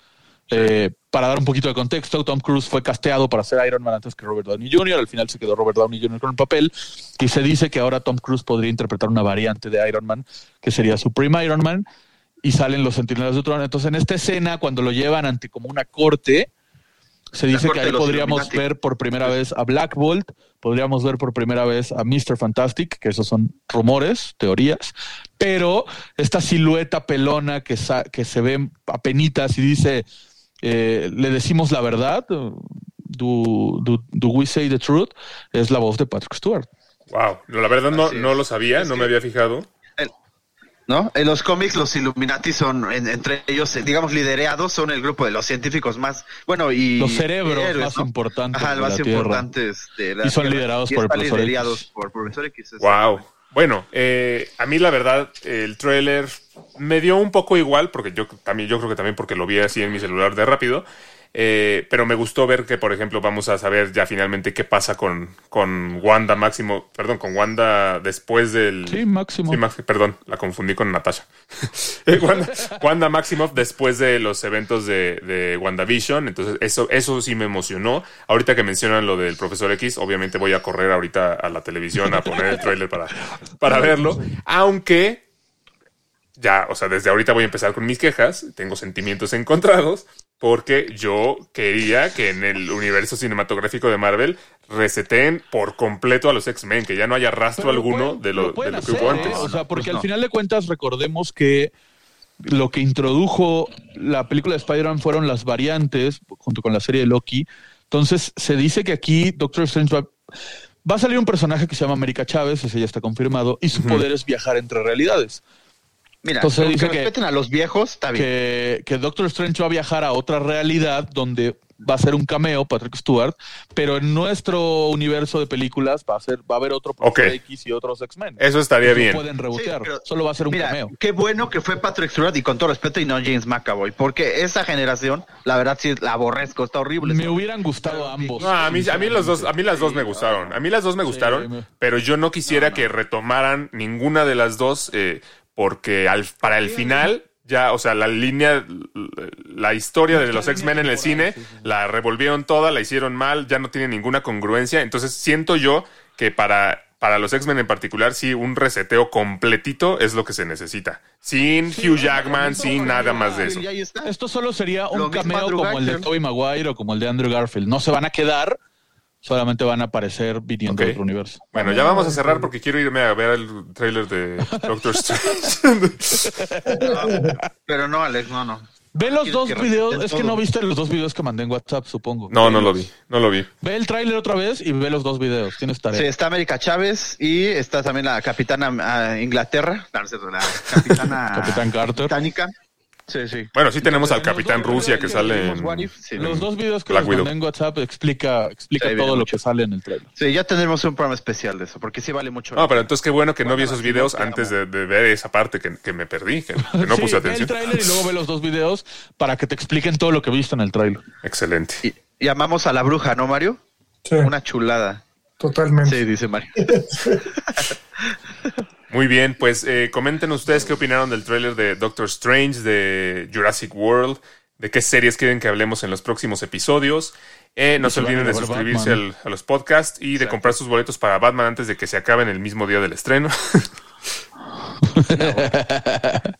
Eh, para dar un poquito de contexto, Tom Cruise fue casteado para ser Iron Man antes que Robert Downey Jr. Al final se quedó Robert Downey Jr. con el papel. Y se dice que ahora Tom Cruise podría interpretar una variante de Iron Man, que sería Supreme Iron Man. Y salen los Centinelas de Ultron. Entonces, en esta escena, cuando lo llevan ante como una corte, se dice que ahí podríamos Illuminati. ver por primera vez a Black Bolt, podríamos ver por primera vez a Mr. Fantastic, que esos son rumores, teorías, pero esta silueta pelona que, sa- que se ve a penitas y dice, eh, le decimos la verdad, do, do, do we say the truth, es la voz de Patrick Stewart. Wow. La verdad no, no lo sabía, Es no que- me había fijado. ¿No? En los cómics los Illuminati son, en- entre ellos, eh, digamos, liderados, son el grupo de los científicos más, bueno, y... Los cerebros héroes, más ¿no? importantes Ajá, de más la Tierra. importantes de la Y son Tierra. liderados Y por el X. por Profesor X. Wow. Bueno, eh, a mí la verdad el trailer me dio un poco igual porque yo también yo creo que también porque lo vi así en mi celular de rápido, eh, pero me gustó ver que por ejemplo vamos a saber ya finalmente qué pasa con con Wanda Máximo, perdón, con Wanda después del Sí, máximo. Sí, Max- perdón, la confundí con Natasha. <laughs> Wanda, Wanda Maximoff después de los eventos de, de WandaVision. Entonces, eso, eso sí me emocionó. Ahorita que mencionan lo del profesor X, obviamente voy a correr ahorita a la televisión a poner el tráiler para, para verlo. Aunque ya, o sea, desde ahorita voy a empezar con mis quejas. Tengo sentimientos encontrados porque yo quería que en el universo cinematográfico de Marvel reseten por completo a los X-Men, que ya no haya rastro Pero alguno pueden- de lo, de lo que hacer, hubo ¿eh? antes. O sea, porque Pues al final de cuentas recordemos que lo que introdujo la película de Spider-Man fueron las variantes junto con la serie de Loki. Entonces se dice que aquí Doctor Strange va, va a salir un personaje que se llama América Chávez, ese ya está confirmado, y su poder es viajar entre realidades. Mira, Entonces dice que que- respeten a los viejos, está bien. Que, que Doctor Strange va a viajar a otra realidad donde va a ser un cameo, Patrick Stewart, pero en nuestro universo de películas va a ser, va a haber otro Profesor Ok. X y otros X-Men. Eso estaría Eso bien. pueden rebotear, Sí, pero- solo va a ser un Mira, cameo. qué bueno que fue Patrick Stewart y con todo respeto y no James McAvoy, porque esa generación, la verdad sí la aborrezco, está horrible. Me hubieran gustado ambos. No, a mí, a mí los dos, a mí las dos me gustaron. A mí las dos me gustaron, me- pero yo no quisiera que retomaran ninguna de las dos, eh, porque al, para el final, ya, o sea, la línea, la historia de los X-Men en el cine, la revolvieron toda, la hicieron mal, ya no tiene ninguna congruencia. Entonces siento yo que para, para los X-Men en particular, sí, un reseteo completito es lo que se necesita. Sin Hugh Jackman, sin nada más de eso. Esto solo sería un cameo como el de. Tobey Maguire o como el de Andrew Garfield. No se van a quedar, solamente van a aparecer viniendo Ok. de otro universo. Bueno, ya vamos a cerrar porque quiero irme a ver el tráiler de Doctor Strange. <laughs> Pero no, Alex, no, no. Ve los dos videos, es que no viste los dos videos que mandé en WhatsApp, supongo. No, no lo vi, no lo vi. Ve el tráiler otra vez y ve los dos videos. Tienes tarea. Sí, está América Chávez y está también la capitana ah, Inglaterra, la capitana <laughs> Capitán Carter. británica. Sí, sí. Bueno, sí tenemos al Capitán Rusia que sale en... What If, sí, Los dos videos que les mandé en WhatsApp explica, explica Sí, todo lo mucho. que sale en el tráiler. Sí, ya tendremos un programa especial de eso, porque sí vale mucho. No, pero entonces qué bueno que no vi Bueno, esos videos antes de, de ver esa parte que, que me perdí, que, que no <laughs> Sí, puse ve el atención. tráiler y luego ve los dos videos para que te expliquen todo lo que viste en el tráiler. Excelente. Y, y amamos a la bruja, ¿no, Mario? Sí, Una chulada. totalmente. Sí, dice Mario. <laughs> Muy bien, pues eh, comenten ustedes qué opinaron del tráiler de Doctor Strange, de Jurassic World, de qué series quieren que hablemos en los próximos episodios. Eh, no se olviden de suscribirse al- a los podcasts y de comprar sus boletos para Batman antes de que se acaben el mismo día del estreno. <laughs> <laughs>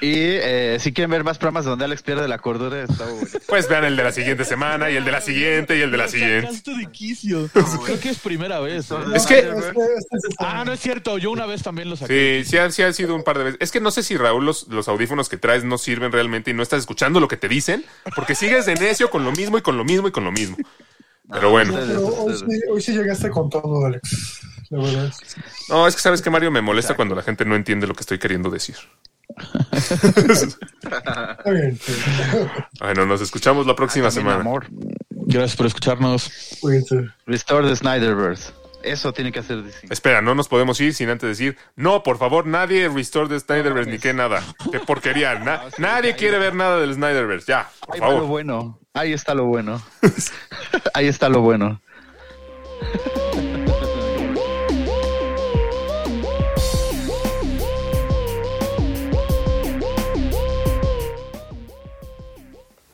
Y eh, si quieren ver más programas donde Alex pierde la cordura, está bueno. pues vean el de la siguiente semana y el de la siguiente y el de la siguiente. De quicio. <laughs> Creo que es primera vez. ¿eh? Es que- Este- este se está- Ah, no es cierto. Yo una vez también lo saqué. Sí, sí ha, sí ha sido un par de veces. Es que no sé si Raúl los, los audífonos que traes no sirven realmente y no estás escuchando lo que te dicen, porque sigues de necio con lo mismo y con lo mismo y con lo mismo. Pero bueno, Pero hoy, sí, hoy sí llegaste con todo, Alex. La verdad. no, es que sabes que Mario me molesta cuando la gente no entiende lo que estoy queriendo decir. Está. Bueno, nos escuchamos la próxima También semana. amor. Gracias por escucharnos. Restore the Snyderverse. Eso tiene que hacer DC. Espera, no nos podemos ir sin antes decir, no, por favor, nadie restore the Snyderverse ni qué nada. Qué porquería. <laughs> Na- nadie quiere ver nada del Snyderverse. Ya, por Ahí va lo favor. bueno. Ahí está lo bueno. Ahí está lo bueno. <laughs> <laughs>